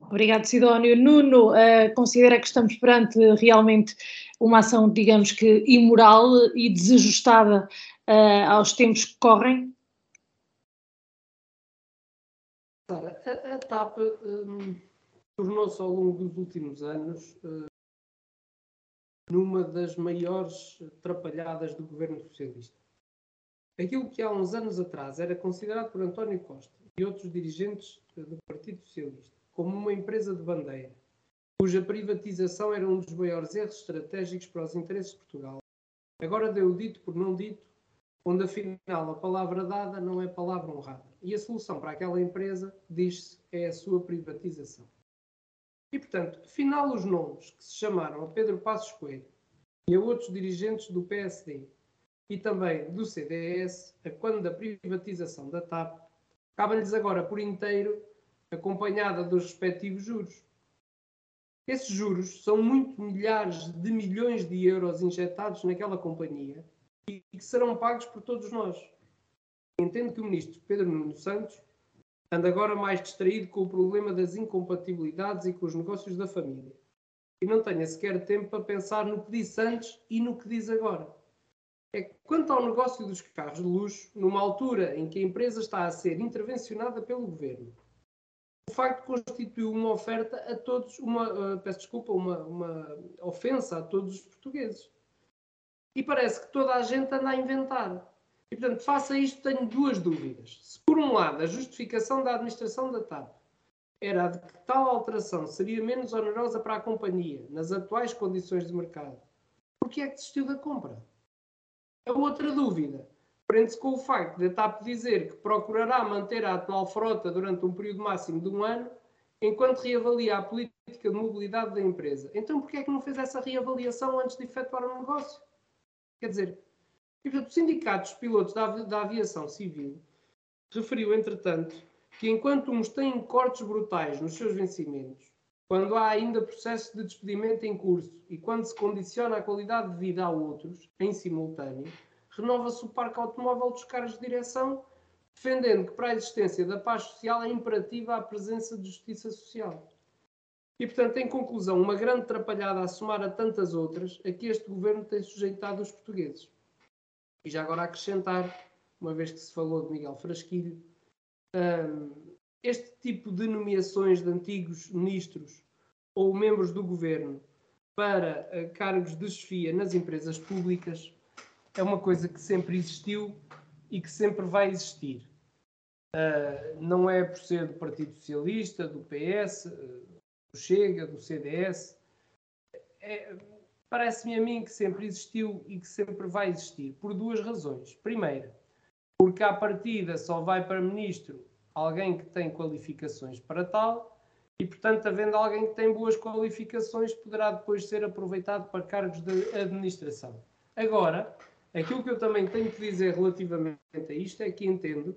Obrigado, Sidónio. Nuno, uh, considera que estamos perante realmente uma ação, digamos que, imoral e desajustada uh, aos tempos que correm? A, a TAP um, tornou-se ao longo dos últimos anos uh, numa das maiores atrapalhadas do governo socialista. Aquilo que há uns anos atrás era considerado por António Costa e outros dirigentes do Partido Socialista como uma empresa de bandeira, cuja privatização era um dos maiores erros estratégicos para os interesses de Portugal. Agora deu dito por não dito, onde afinal a palavra dada não é palavra honrada. E a solução para aquela empresa, diz-se, é a sua privatização. E, portanto, afinal, os nomes que se chamaram a Pedro Passos Coelho e a outros dirigentes do PSD e também do CDS, a quando da privatização da TAP, cabem-lhes agora por inteiro acompanhada dos respectivos juros. Esses juros são muito milhares de milhões de euros injetados naquela companhia e que serão pagos por todos nós. Entendo que o ministro Pedro Nuno Santos anda agora mais distraído com o problema das incompatibilidades e com os negócios da família e não tenha sequer tempo para pensar no que disse antes e no que diz agora. É que, quanto ao negócio dos carros de luxo, numa altura em que a empresa está a ser intervencionada pelo governo o facto constituiu uma oferta a todos, uma, uh, peço desculpa, uma, uma ofensa a todos os portugueses. E parece que toda a gente anda a inventar. E, portanto, faça isto, tenho duas dúvidas. Se, por um lado, a justificação da administração da TAP era de que tal alteração seria menos onerosa para a companhia, nas atuais condições de mercado, por que é que desistiu da compra? A outra dúvida prende-se com o facto de a TAP dizer que procurará manter a atual frota durante um período máximo de um ano, enquanto reavalia a política de mobilidade da empresa. Então, por que é que não fez essa reavaliação antes de efetuar o negócio? Quer dizer, e, portanto, o Sindicato dos Pilotos da, da Aviação Civil referiu, entretanto, que enquanto uns têm cortes brutais nos seus vencimentos, quando há ainda processo de despedimento em curso e quando se condiciona a qualidade de vida a outros, em simultâneo, renova-se o parque automóvel dos carros de direção, defendendo que para a existência da paz social é imperativa a presença de justiça social. E, portanto, em conclusão, uma grande atrapalhada a somar a tantas outras a que este governo tem sujeitado os portugueses. E já agora acrescentar, uma vez que se falou de Miguel Frasquilho, um, este tipo de nomeações de antigos ministros ou membros do governo para uh, cargos de chefia nas empresas públicas é uma coisa que sempre existiu e que sempre vai existir. Uh, não é por ser do Partido Socialista, do PS, do Chega, do CDS. É, Parece-me a mim que sempre existiu e que sempre vai existir, por duas razões. Primeira, porque à partida só vai para ministro alguém que tem qualificações para tal, e portanto, havendo alguém que tem boas qualificações, poderá depois ser aproveitado para cargos de administração. Agora, aquilo que eu também tenho que dizer relativamente a isto é que entendo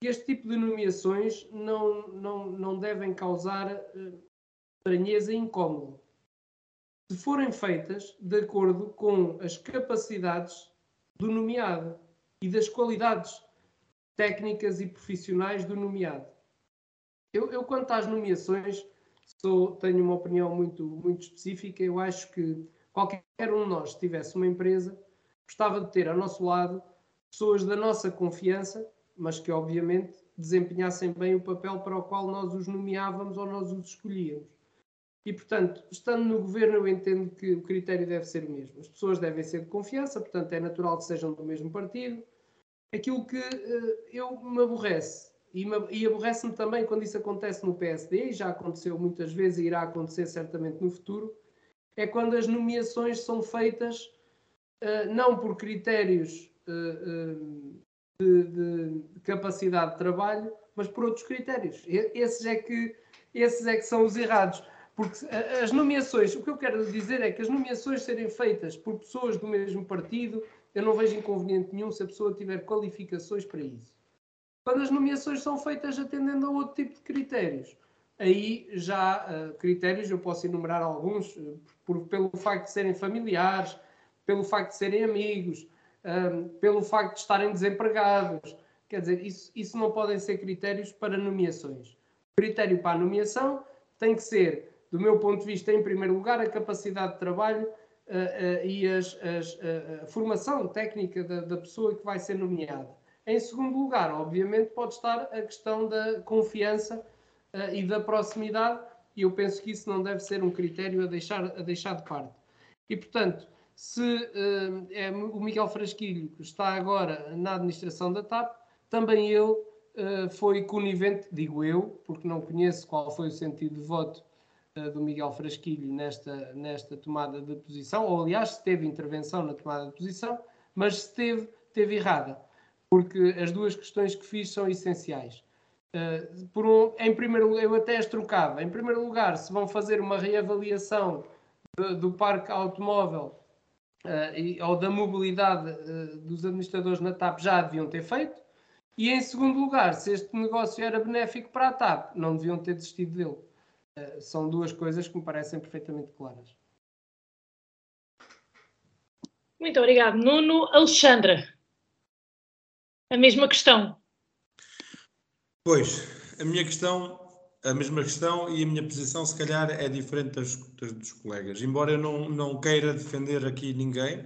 que este tipo de nomeações não, não, não devem causar uh, estranheza e incómodo. Se forem feitas de acordo com as capacidades do nomeado e das qualidades técnicas e profissionais do nomeado. Eu, eu quanto às nomeações, sou, tenho uma opinião muito, muito específica. Eu acho que qualquer um de nós, se tivesse uma empresa, gostava de ter ao nosso lado pessoas da nossa confiança, mas que obviamente desempenhassem bem o papel para o qual nós os nomeávamos ou nós os escolhíamos. E, portanto, estando no governo, eu entendo que o critério deve ser o mesmo. As pessoas devem ser de confiança, portanto, é natural que sejam do mesmo partido. Aquilo que uh, eu me aborrece, e, e aborrece-me também quando isso acontece no PSD, e já aconteceu muitas vezes e irá acontecer certamente no futuro, é quando as nomeações são feitas uh, não por critérios uh, de, de, capacidade de trabalho, mas por outros critérios. Esses é que, esses é que são os errados. Porque as nomeações, o que eu quero dizer é que as nomeações serem feitas por pessoas do mesmo partido, eu não vejo inconveniente nenhum se a pessoa tiver qualificações para isso. Quando as nomeações são feitas atendendo a outro tipo de critérios, aí já uh, critérios, eu posso enumerar alguns, uh, por, pelo facto de serem familiares, pelo facto de serem amigos, um, ehm, pelo facto de estarem desempregados. Quer dizer, isso, isso não podem ser critérios para nomeações. O critério para a nomeação tem que ser do meu ponto de vista, em primeiro lugar, a capacidade de trabalho uh, uh, e as, as, uh, a formação técnica da, da, pessoa que vai ser nomeada. Em segundo lugar, obviamente, pode estar a questão da confiança e da proximidade, e eu penso que isso não deve ser um critério a deixar, a deixar de parte. E, portanto, se é o Miguel Frasquilho, que está agora na administração da TAP, também ele foi conivente, digo eu, porque não conheço qual foi o sentido de voto do Miguel Frasquilho nesta, nesta tomada de posição, ou aliás, se teve intervenção na tomada de posição, mas se teve, teve errada, porque as duas questões que fiz são essenciais. Uh, por um, em primeiro lugar, eu até as trocava. Em primeiro lugar, se vão fazer uma reavaliação de, do parque automóvel uh, e, ou da mobilidade uh, dos administradores na TAP, já deviam ter feito. E em segundo lugar, se este negócio era benéfico para a TAP, não deviam ter desistido dele. Eh, são duas coisas que me parecem perfeitamente claras. Muito obrigado, Nuno. Alexandra, a mesma questão. Pois, a minha questão, a mesma questão e a minha posição, se calhar, é diferente das, das dos colegas. Embora eu não, não queira defender aqui ninguém,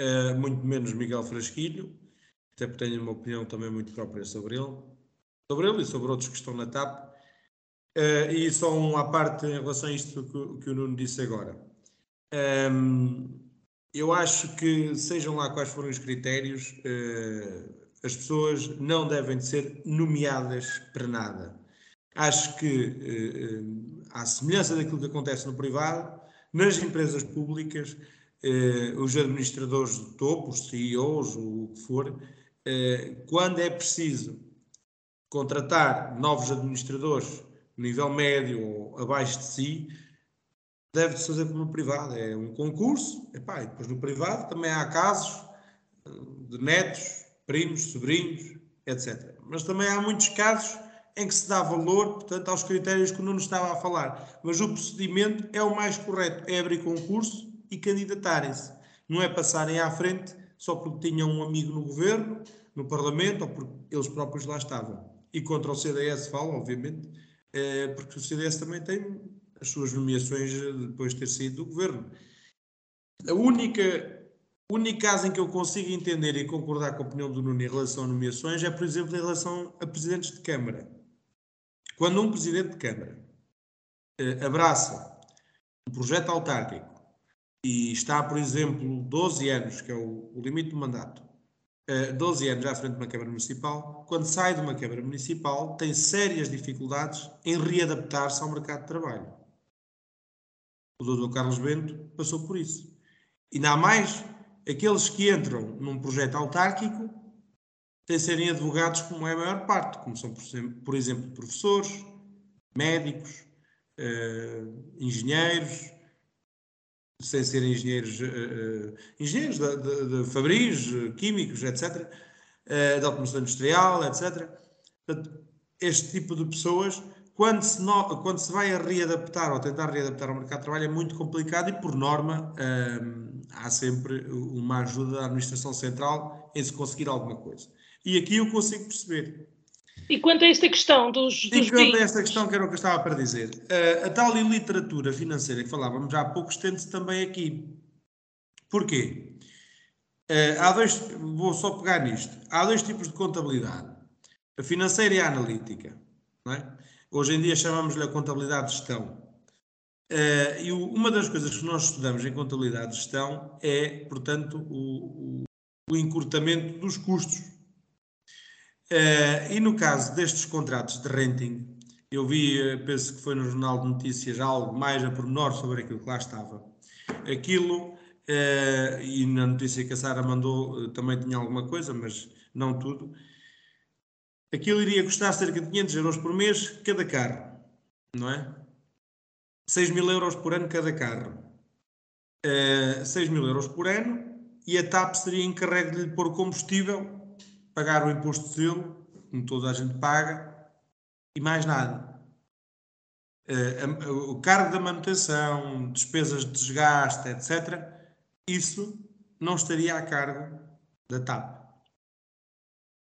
uh, muito menos Miguel Frasquilho, até porque tenho uma opinião também muito própria sobre ele, sobre ele e sobre outros que estão na TAP. Uh, e só uma parte em relação a isto que, que o Nuno disse agora. Um, eu acho que, sejam lá quais forem os critérios, uh, as pessoas não devem de ser nomeadas para nada. Acho que, uh, à semelhança daquilo que acontece no privado, nas empresas públicas, os administradores de topo, os CEOs, o que for, quando é preciso contratar novos administradores nível médio ou abaixo de si, deve-se fazer como privado. É um concurso, epá, e depois no privado também há casos eh, de netos, primos, sobrinhos, etc. Mas também há muitos casos em que se dá valor, portanto, aos critérios que o Nuno estava a falar. Mas o procedimento é o mais correto, é abrir concurso e candidatarem-se. Não é passarem à frente só porque tinham um amigo no governo, no Parlamento, ou porque eles próprios lá estavam. E contra o CDS falo, obviamente, é, porque o CDS também tem as suas nomeações depois de ter saído do governo. A única, único caso em que eu consigo entender e concordar com a opinião do Nuno em relação a nomeações é, por exemplo, em relação a presidentes de Câmara. Quando um presidente de Câmara eh, abraça um projeto autárquico e está, por exemplo, 12 anos, que é o, o limite do mandato, uh, 12 anos à frente de uma Câmara Municipal, quando sai de uma Câmara Municipal, tem sérias dificuldades em readaptar-se ao mercado de trabalho. O Dr. Carlos Bento passou por isso. Ainda há mais, aqueles que entram num projeto autárquico têm serem advogados, como é a maior parte, como são, por exemplo, professores, médicos, uh, engenheiros, sem serem engenheiros, uh, engenheiros de, de, de fabris, químicos, etc., uh, de automação industrial, etc. Portanto, este tipo de pessoas, quando se, no, quando se vai a readaptar ou tentar readaptar ao mercado de trabalho, é muito complicado e, por norma, uh, há sempre uma ajuda da administração central em se conseguir alguma coisa. E aqui eu consigo perceber. E quanto a esta questão dos, dos E quanto a esta questão, que era o que eu estava para dizer, a, a tal literatura financeira que falávamos há pouco estende-se também aqui. Porquê? Uh, há dois, vou só pegar nisto. Há dois tipos de contabilidade: a financeira e a analítica. É? Hoje em dia chamamos-lhe a contabilidade de gestão. Uh, e o, uma das coisas que nós estudamos em contabilidade de gestão é, portanto, o, o, o encurtamento dos custos Uh, e no caso destes contratos de renting, eu vi, eh, penso que foi no Jornal de Notícias, algo mais a pormenor sobre aquilo que lá estava. Aquilo, uh, e na notícia que a Sara mandou também tinha alguma coisa, mas não tudo. Aquilo iria custar cerca de 500 euros por mês cada carro, não é? 6 mil euros por ano cada carro. Uh, 6 mil euros por ano e a TAP seria encarregue de lhe pôr combustível pagar o imposto de selo, como toda a gente paga, e mais nada. Uh, o cargo da manutenção, despesas de desgaste, etc., isso não estaria a cargo da TAP.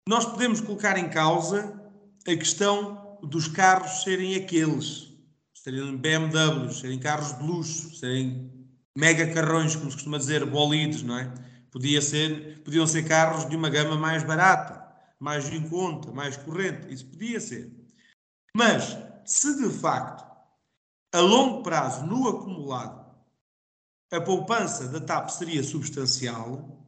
Nós podemos colocar em causa a questão dos carros serem aqueles, serem BMWs, serem carros de luxo, serem mega carrões, como se costuma dizer, bolides, não é? Podia ser, podiam ser carros de uma gama mais barata, mais em conta, mais corrente. Isso podia ser. Mas, se de facto, a longo prazo, no acumulado, a poupança da TAP seria substancial,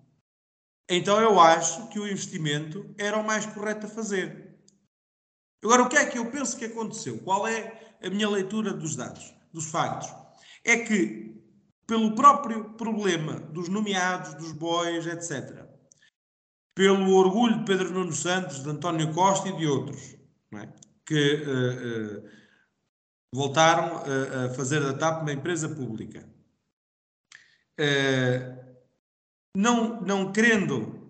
então eu acho que o investimento era o mais correto a fazer. Agora, o que é que eu penso que aconteceu? Qual é a minha leitura dos dados, dos factos? É que pelo próprio problema dos nomeados, dos bois, etc. Pelo orgulho de Pedro Nuno Santos, de António Costa e de outros, é? que uh, uh, voltaram a, a, fazer da TAP uma empresa pública. Uh, não, não querendo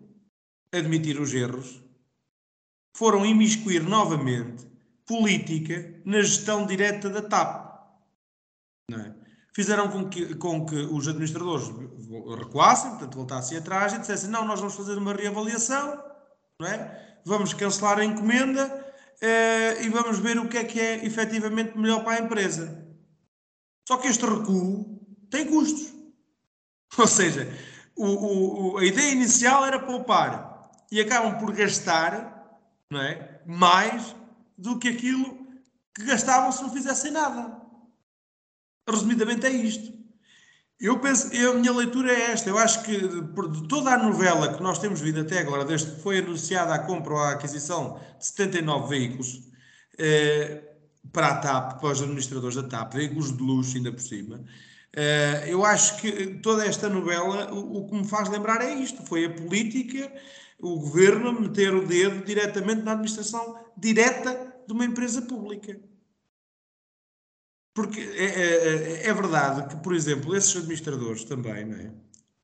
admitir os erros, foram imiscuir novamente política na gestão direta da TAP. Fizeram com que, com que os administradores recuassem, portanto voltassem atrás e dissessem não, nós vamos fazer uma reavaliação, não é? vamos cancelar a encomenda uh, e vamos ver o que é que é efetivamente melhor para a empresa. Só que este recuo tem custos. [laughs] Ou seja, o, o, a ideia inicial era poupar e acabam por gastar não é? mais do que aquilo que gastavam se não fizessem nada. Resumidamente é isto. Eu penso, eu, a minha leitura é esta. Eu acho que de toda a novela que nós temos vindo até agora, desde que foi anunciada a compra ou a aquisição de 79 veículos eh, para a TAP, para os administradores da TAP, veículos de luxo ainda por cima, eh, eu acho que toda esta novela, o, o que me faz lembrar é isto: foi a política, o governo meter o dedo diretamente na administração direta de uma empresa pública. Porque é, é, é, é, verdade que, por exemplo, esses administradores também, não é?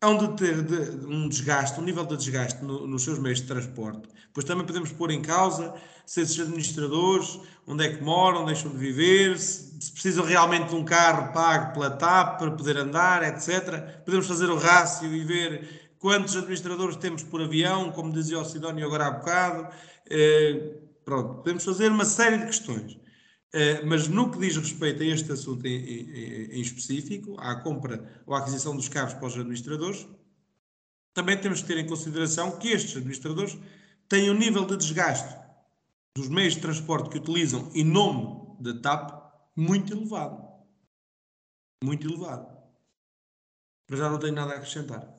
Hão de ter de, um desgaste, um nível de desgaste no, nos seus meios de transporte. Pois também podemos pôr em causa se esses administradores, onde é que moram, deixam de viver, se, se precisam realmente de um carro pago pela TAP para poder andar, etc. Podemos fazer o rácio e ver quantos administradores temos por avião, como dizia o Sidónio agora há bocado. Eh, pronto, podemos fazer uma série de questões. Eh, mas no que diz respeito a este assunto em, em, em, específico, à compra ou à aquisição dos carros para os administradores, também temos que ter em consideração que estes administradores têm um nível de desgaste dos meios de transporte que utilizam em nome da TAP muito elevado. muito elevado. Mas já não tenho nada a acrescentar.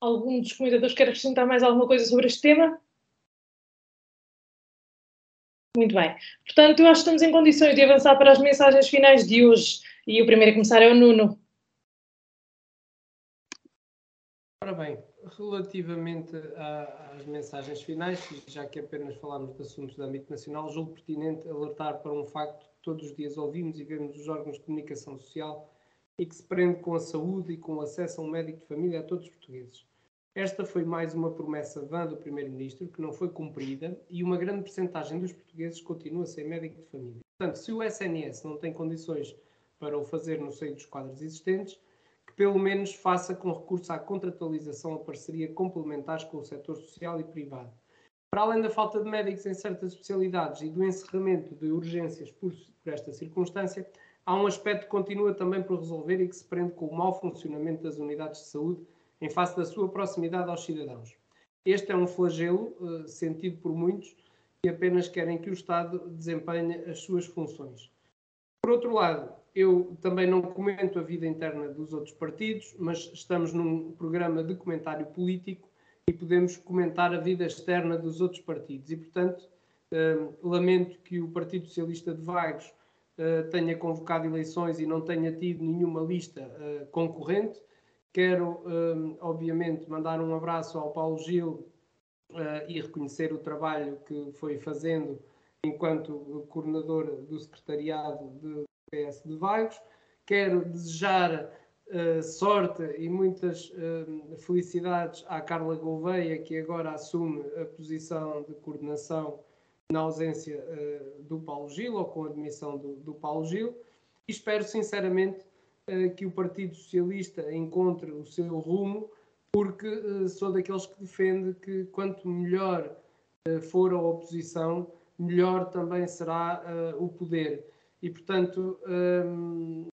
Algum dos comentadores quer acrescentar mais alguma coisa sobre este tema? Muito bem. Portanto, eu acho que estamos em condições de avançar para as mensagens finais de hoje. E o primeiro a começar é o Nuno. Ora bem, relativamente às mensagens finais, já que apenas falámos de assuntos de âmbito nacional, julgo pertinente alertar para um facto que todos os dias ouvimos e vemos os órgãos de comunicação social e que se prende com a saúde e com o acesso a um médico de família a todos os portugueses. Esta foi mais uma promessa vã do Primeiro-Ministro que não foi cumprida e uma grande percentagem dos portugueses continua sem médico de família. Portanto, se o SNS não tem condições para o fazer no seio dos quadros existentes, que pelo menos faça com recurso à contratualização ou parceria complementares com o setor social e privado. Para além da falta de médicos em certas especialidades e do encerramento de urgências por, por esta circunstância, há um aspecto que continua também por resolver e que se prende com o mau funcionamento das unidades de saúde em face da sua proximidade aos cidadãos. Este é um flagelo uh, sentido por muitos que apenas querem que o Estado desempenhe as suas funções. Por outro lado, eu também não comento a vida interna dos outros partidos, mas estamos num programa de comentário político e podemos comentar a vida externa dos outros partidos. E, portanto, uh, lamento que o Partido Socialista de Vagos uh, tenha convocado eleições e não tenha tido nenhuma lista concorrente Quero, um, obviamente, mandar um abraço ao Paulo Gil uh, e reconhecer o trabalho que foi fazendo enquanto coordenador do secretariado do PS de Vagos. Quero desejar uh, sorte e muitas uh, felicidades à Carla Gouveia, que agora assume a posição de coordenação na ausência do Paulo Gil ou com a admissão do, do Paulo Gil. E espero sinceramente eh, que o Partido Socialista encontre o seu rumo, porque eh, sou daqueles que defende que quanto melhor eh, for a oposição, melhor também será o poder. E, portanto, ehm,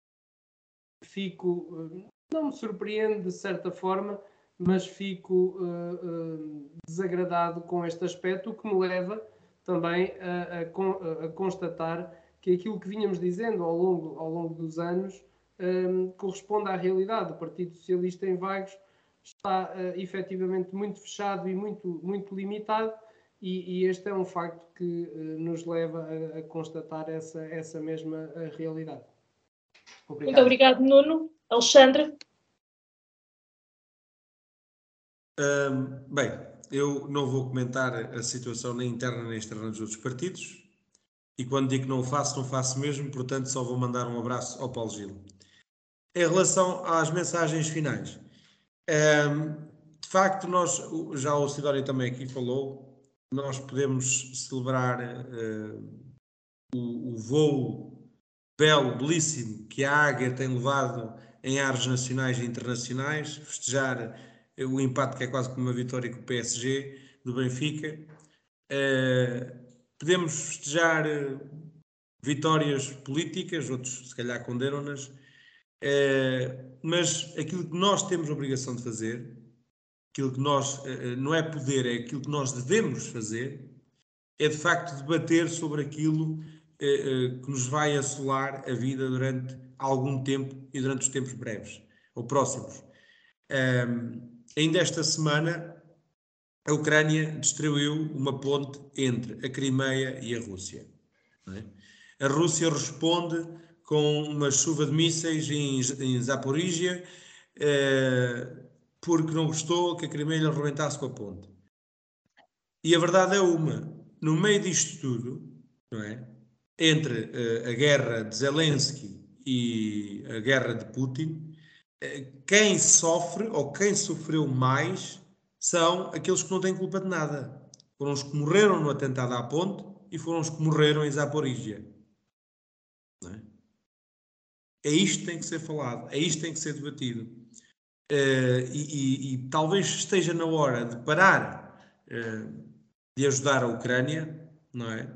fico, não me surpreende de certa forma, mas fico desagradado com este aspecto, o que me leva também a, constatar que aquilo que vínhamos dizendo ao longo, ao longo dos anos um, corresponde à realidade. O Partido Socialista em Vagos está uh, efetivamente muito fechado e muito, muito limitado, e, e este é um facto que uh, nos leva a, a, constatar essa, essa mesma uh, realidade. Obrigado. Muito obrigado, Nuno. Alexandre? Um, bem, eu não vou comentar a situação nem interna nem externa dos outros partidos. E quando digo que não o faço, não faço mesmo, portanto só vou mandar um abraço ao Paulo Gil em relação às mensagens finais. Um, de facto, nós, já o Sidório também aqui falou, nós podemos celebrar uh, o, o voo belo, belíssimo, que a Águia tem levado em ares nacionais e internacionais, festejar o empate que é quase como uma vitória com o PSG do Benfica. Uh, podemos festejar uh, vitórias políticas, outros se calhar condenam-nas, é, mas aquilo que nós temos a obrigação de fazer, aquilo que nós, uh, não é poder, é aquilo que nós devemos fazer, é de facto debater sobre aquilo que nos vai assolar a vida durante algum tempo e durante os tempos breves ou próximos. ainda esta semana, a Ucrânia destruiu uma ponte entre a Crimeia e a Rússia. É? A Rússia responde com uma chuva de mísseis em, em Zaporígia, eh, porque não gostou que a Crimeia arrebentasse com a ponte. E a verdade é uma: no meio disto tudo, não é? entre eh, a guerra de Zelensky e a guerra de Putin, eh, quem sofre ou quem sofreu mais são aqueles que não têm culpa de nada. Foram os que morreram no atentado à ponte e foram os que morreram em Zaporígia. Não é? É isto que tem que ser falado, é isto que tem que ser debatido. Uh, e, e, e, talvez esteja na hora de parar uh, de ajudar a Ucrânia, não é?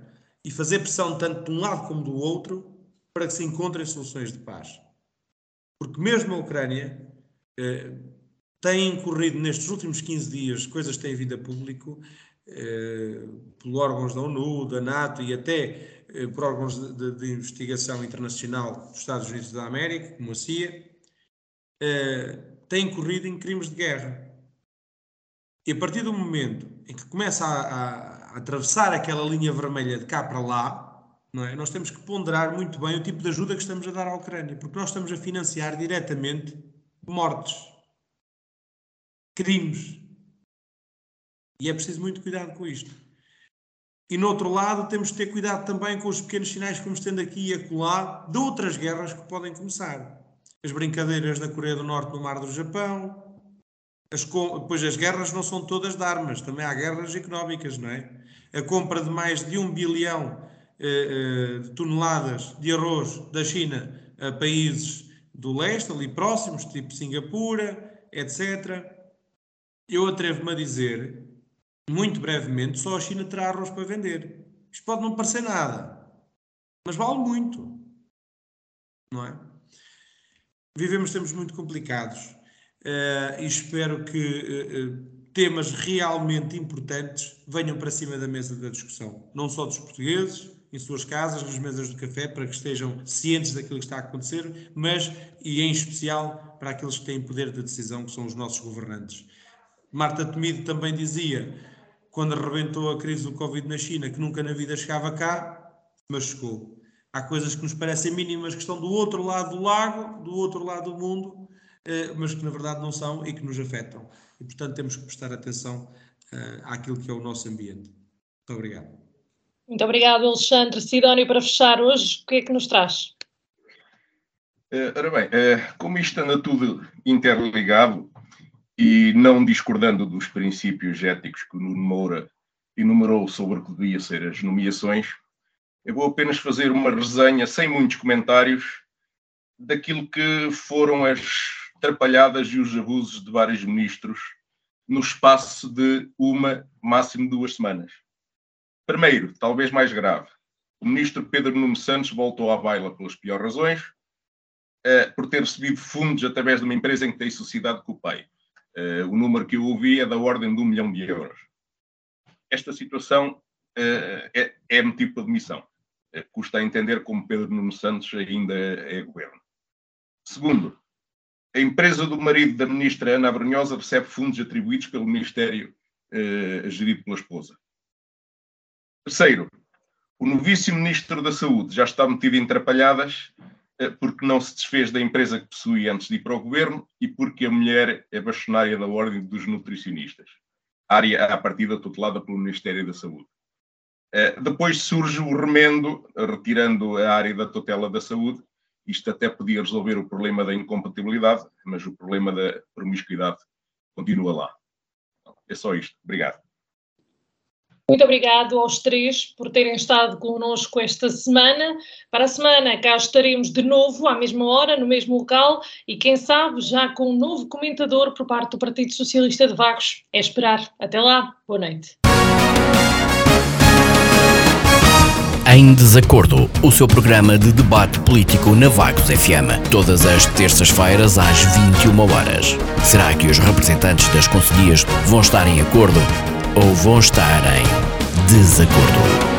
E fazer pressão tanto de um lado como do outro para que se encontrem soluções de paz. Porque mesmo a Ucrânia uh, tem incorrido nestes últimos 15 dias coisas que têm vindo a público, por órgãos da ONU, da NATO e até por órgãos de, de, de, investigação internacional dos Estados Unidos da América, como a CIA, eh, tem incorrido em crimes de guerra. E a partir do momento em que começa a, a, a atravessar aquela linha vermelha de cá para lá, é? nós temos que ponderar muito bem o tipo de ajuda que estamos a dar à Ucrânia, porque nós estamos a financiar diretamente mortes, crimes. E é preciso muito cuidado com isto. E no outro lado, temos de ter cuidado também com os pequenos sinais que vamos tendo aqui e acolá de outras guerras que podem começar. As brincadeiras da Coreia do Norte no Mar do Japão, as, pois as guerras não são todas de armas, também há guerras económicas, não é? A compra de mais de um bilhão eh, eh, de toneladas de arroz da China a países do leste, ali próximos, tipo Singapura, etc. Eu atrevo-me a dizer, muito brevemente, só a China terá arroz para vender. Isto pode não parecer nada, mas vale muito, não é? Vivemos tempos muito complicados uh, e espero que uh, temas realmente importantes venham para cima da mesa da discussão, não só dos portugueses, em suas casas, nas mesas do café, para que estejam cientes daquilo que está a acontecer, mas e em especial para aqueles que têm poder de decisão, que são os nossos governantes. Marta Temido também dizia, quando arrebentou a crise do Covid na China, que nunca na vida chegava cá, mas chegou. Há coisas que nos parecem mínimas que estão do outro lado do lago, do outro lado do mundo, eh, mas que na verdade não são e que nos afetam. E portanto temos que prestar atenção eh, àquilo que é o nosso ambiente. Muito obrigado. Muito obrigado, Alexandre. Sidónio, para fechar hoje, o que é que nos traz? Uh, ora bem, como isto anda tudo interligado e não discordando dos princípios éticos que o Nuno Moura enumerou sobre o que devia ser as nomeações, eu vou apenas fazer uma resenha sem muitos comentários daquilo que foram as atrapalhadas e os abusos de vários ministros no espaço de uma, máximo duas semanas. Primeiro, talvez mais grave, o ministro Pedro Nuno Santos voltou à baila pelas piores razões, uh, por ter recebido fundos através de uma empresa em que tem sociedade com o pai. Uh, o número que eu ouvi é da ordem de um milhão de euros. Esta situação uh, é, é motivo de admissão. custa a entender como Pedro Nuno Santos ainda é governo. Segundo, a empresa do marido da ministra Ana Abrunhosa recebe fundos atribuídos pelo Ministério eh, gerido pela esposa. Terceiro, o novíssimo ministro da Saúde já está metido em atrapalhadas eh, porque não se desfez da empresa que possui antes de ir para o governo e porque a mulher é bastonária da Ordem dos Nutricionistas, área à partida tutelada pelo Ministério da Saúde. Eh, depois surge o remendo, retirando a área da tutela da saúde, isto até podia resolver o problema da incompatibilidade, mas o problema da promiscuidade continua lá. É só isto. Obrigado. Muito obrigado aos três por terem estado connosco esta semana. Para a semana cá estaremos de novo, à mesma hora, no mesmo local e quem sabe já com um novo comentador por parte do Partido Socialista de Vagos. É esperar. Até lá. Boa noite. Em Desacordo, o seu programa de debate político na Vagos FM, todas as terças-feiras às 21 horas. Será que os representantes das conselhias vão estar em acordo ou vão estar em desacordo?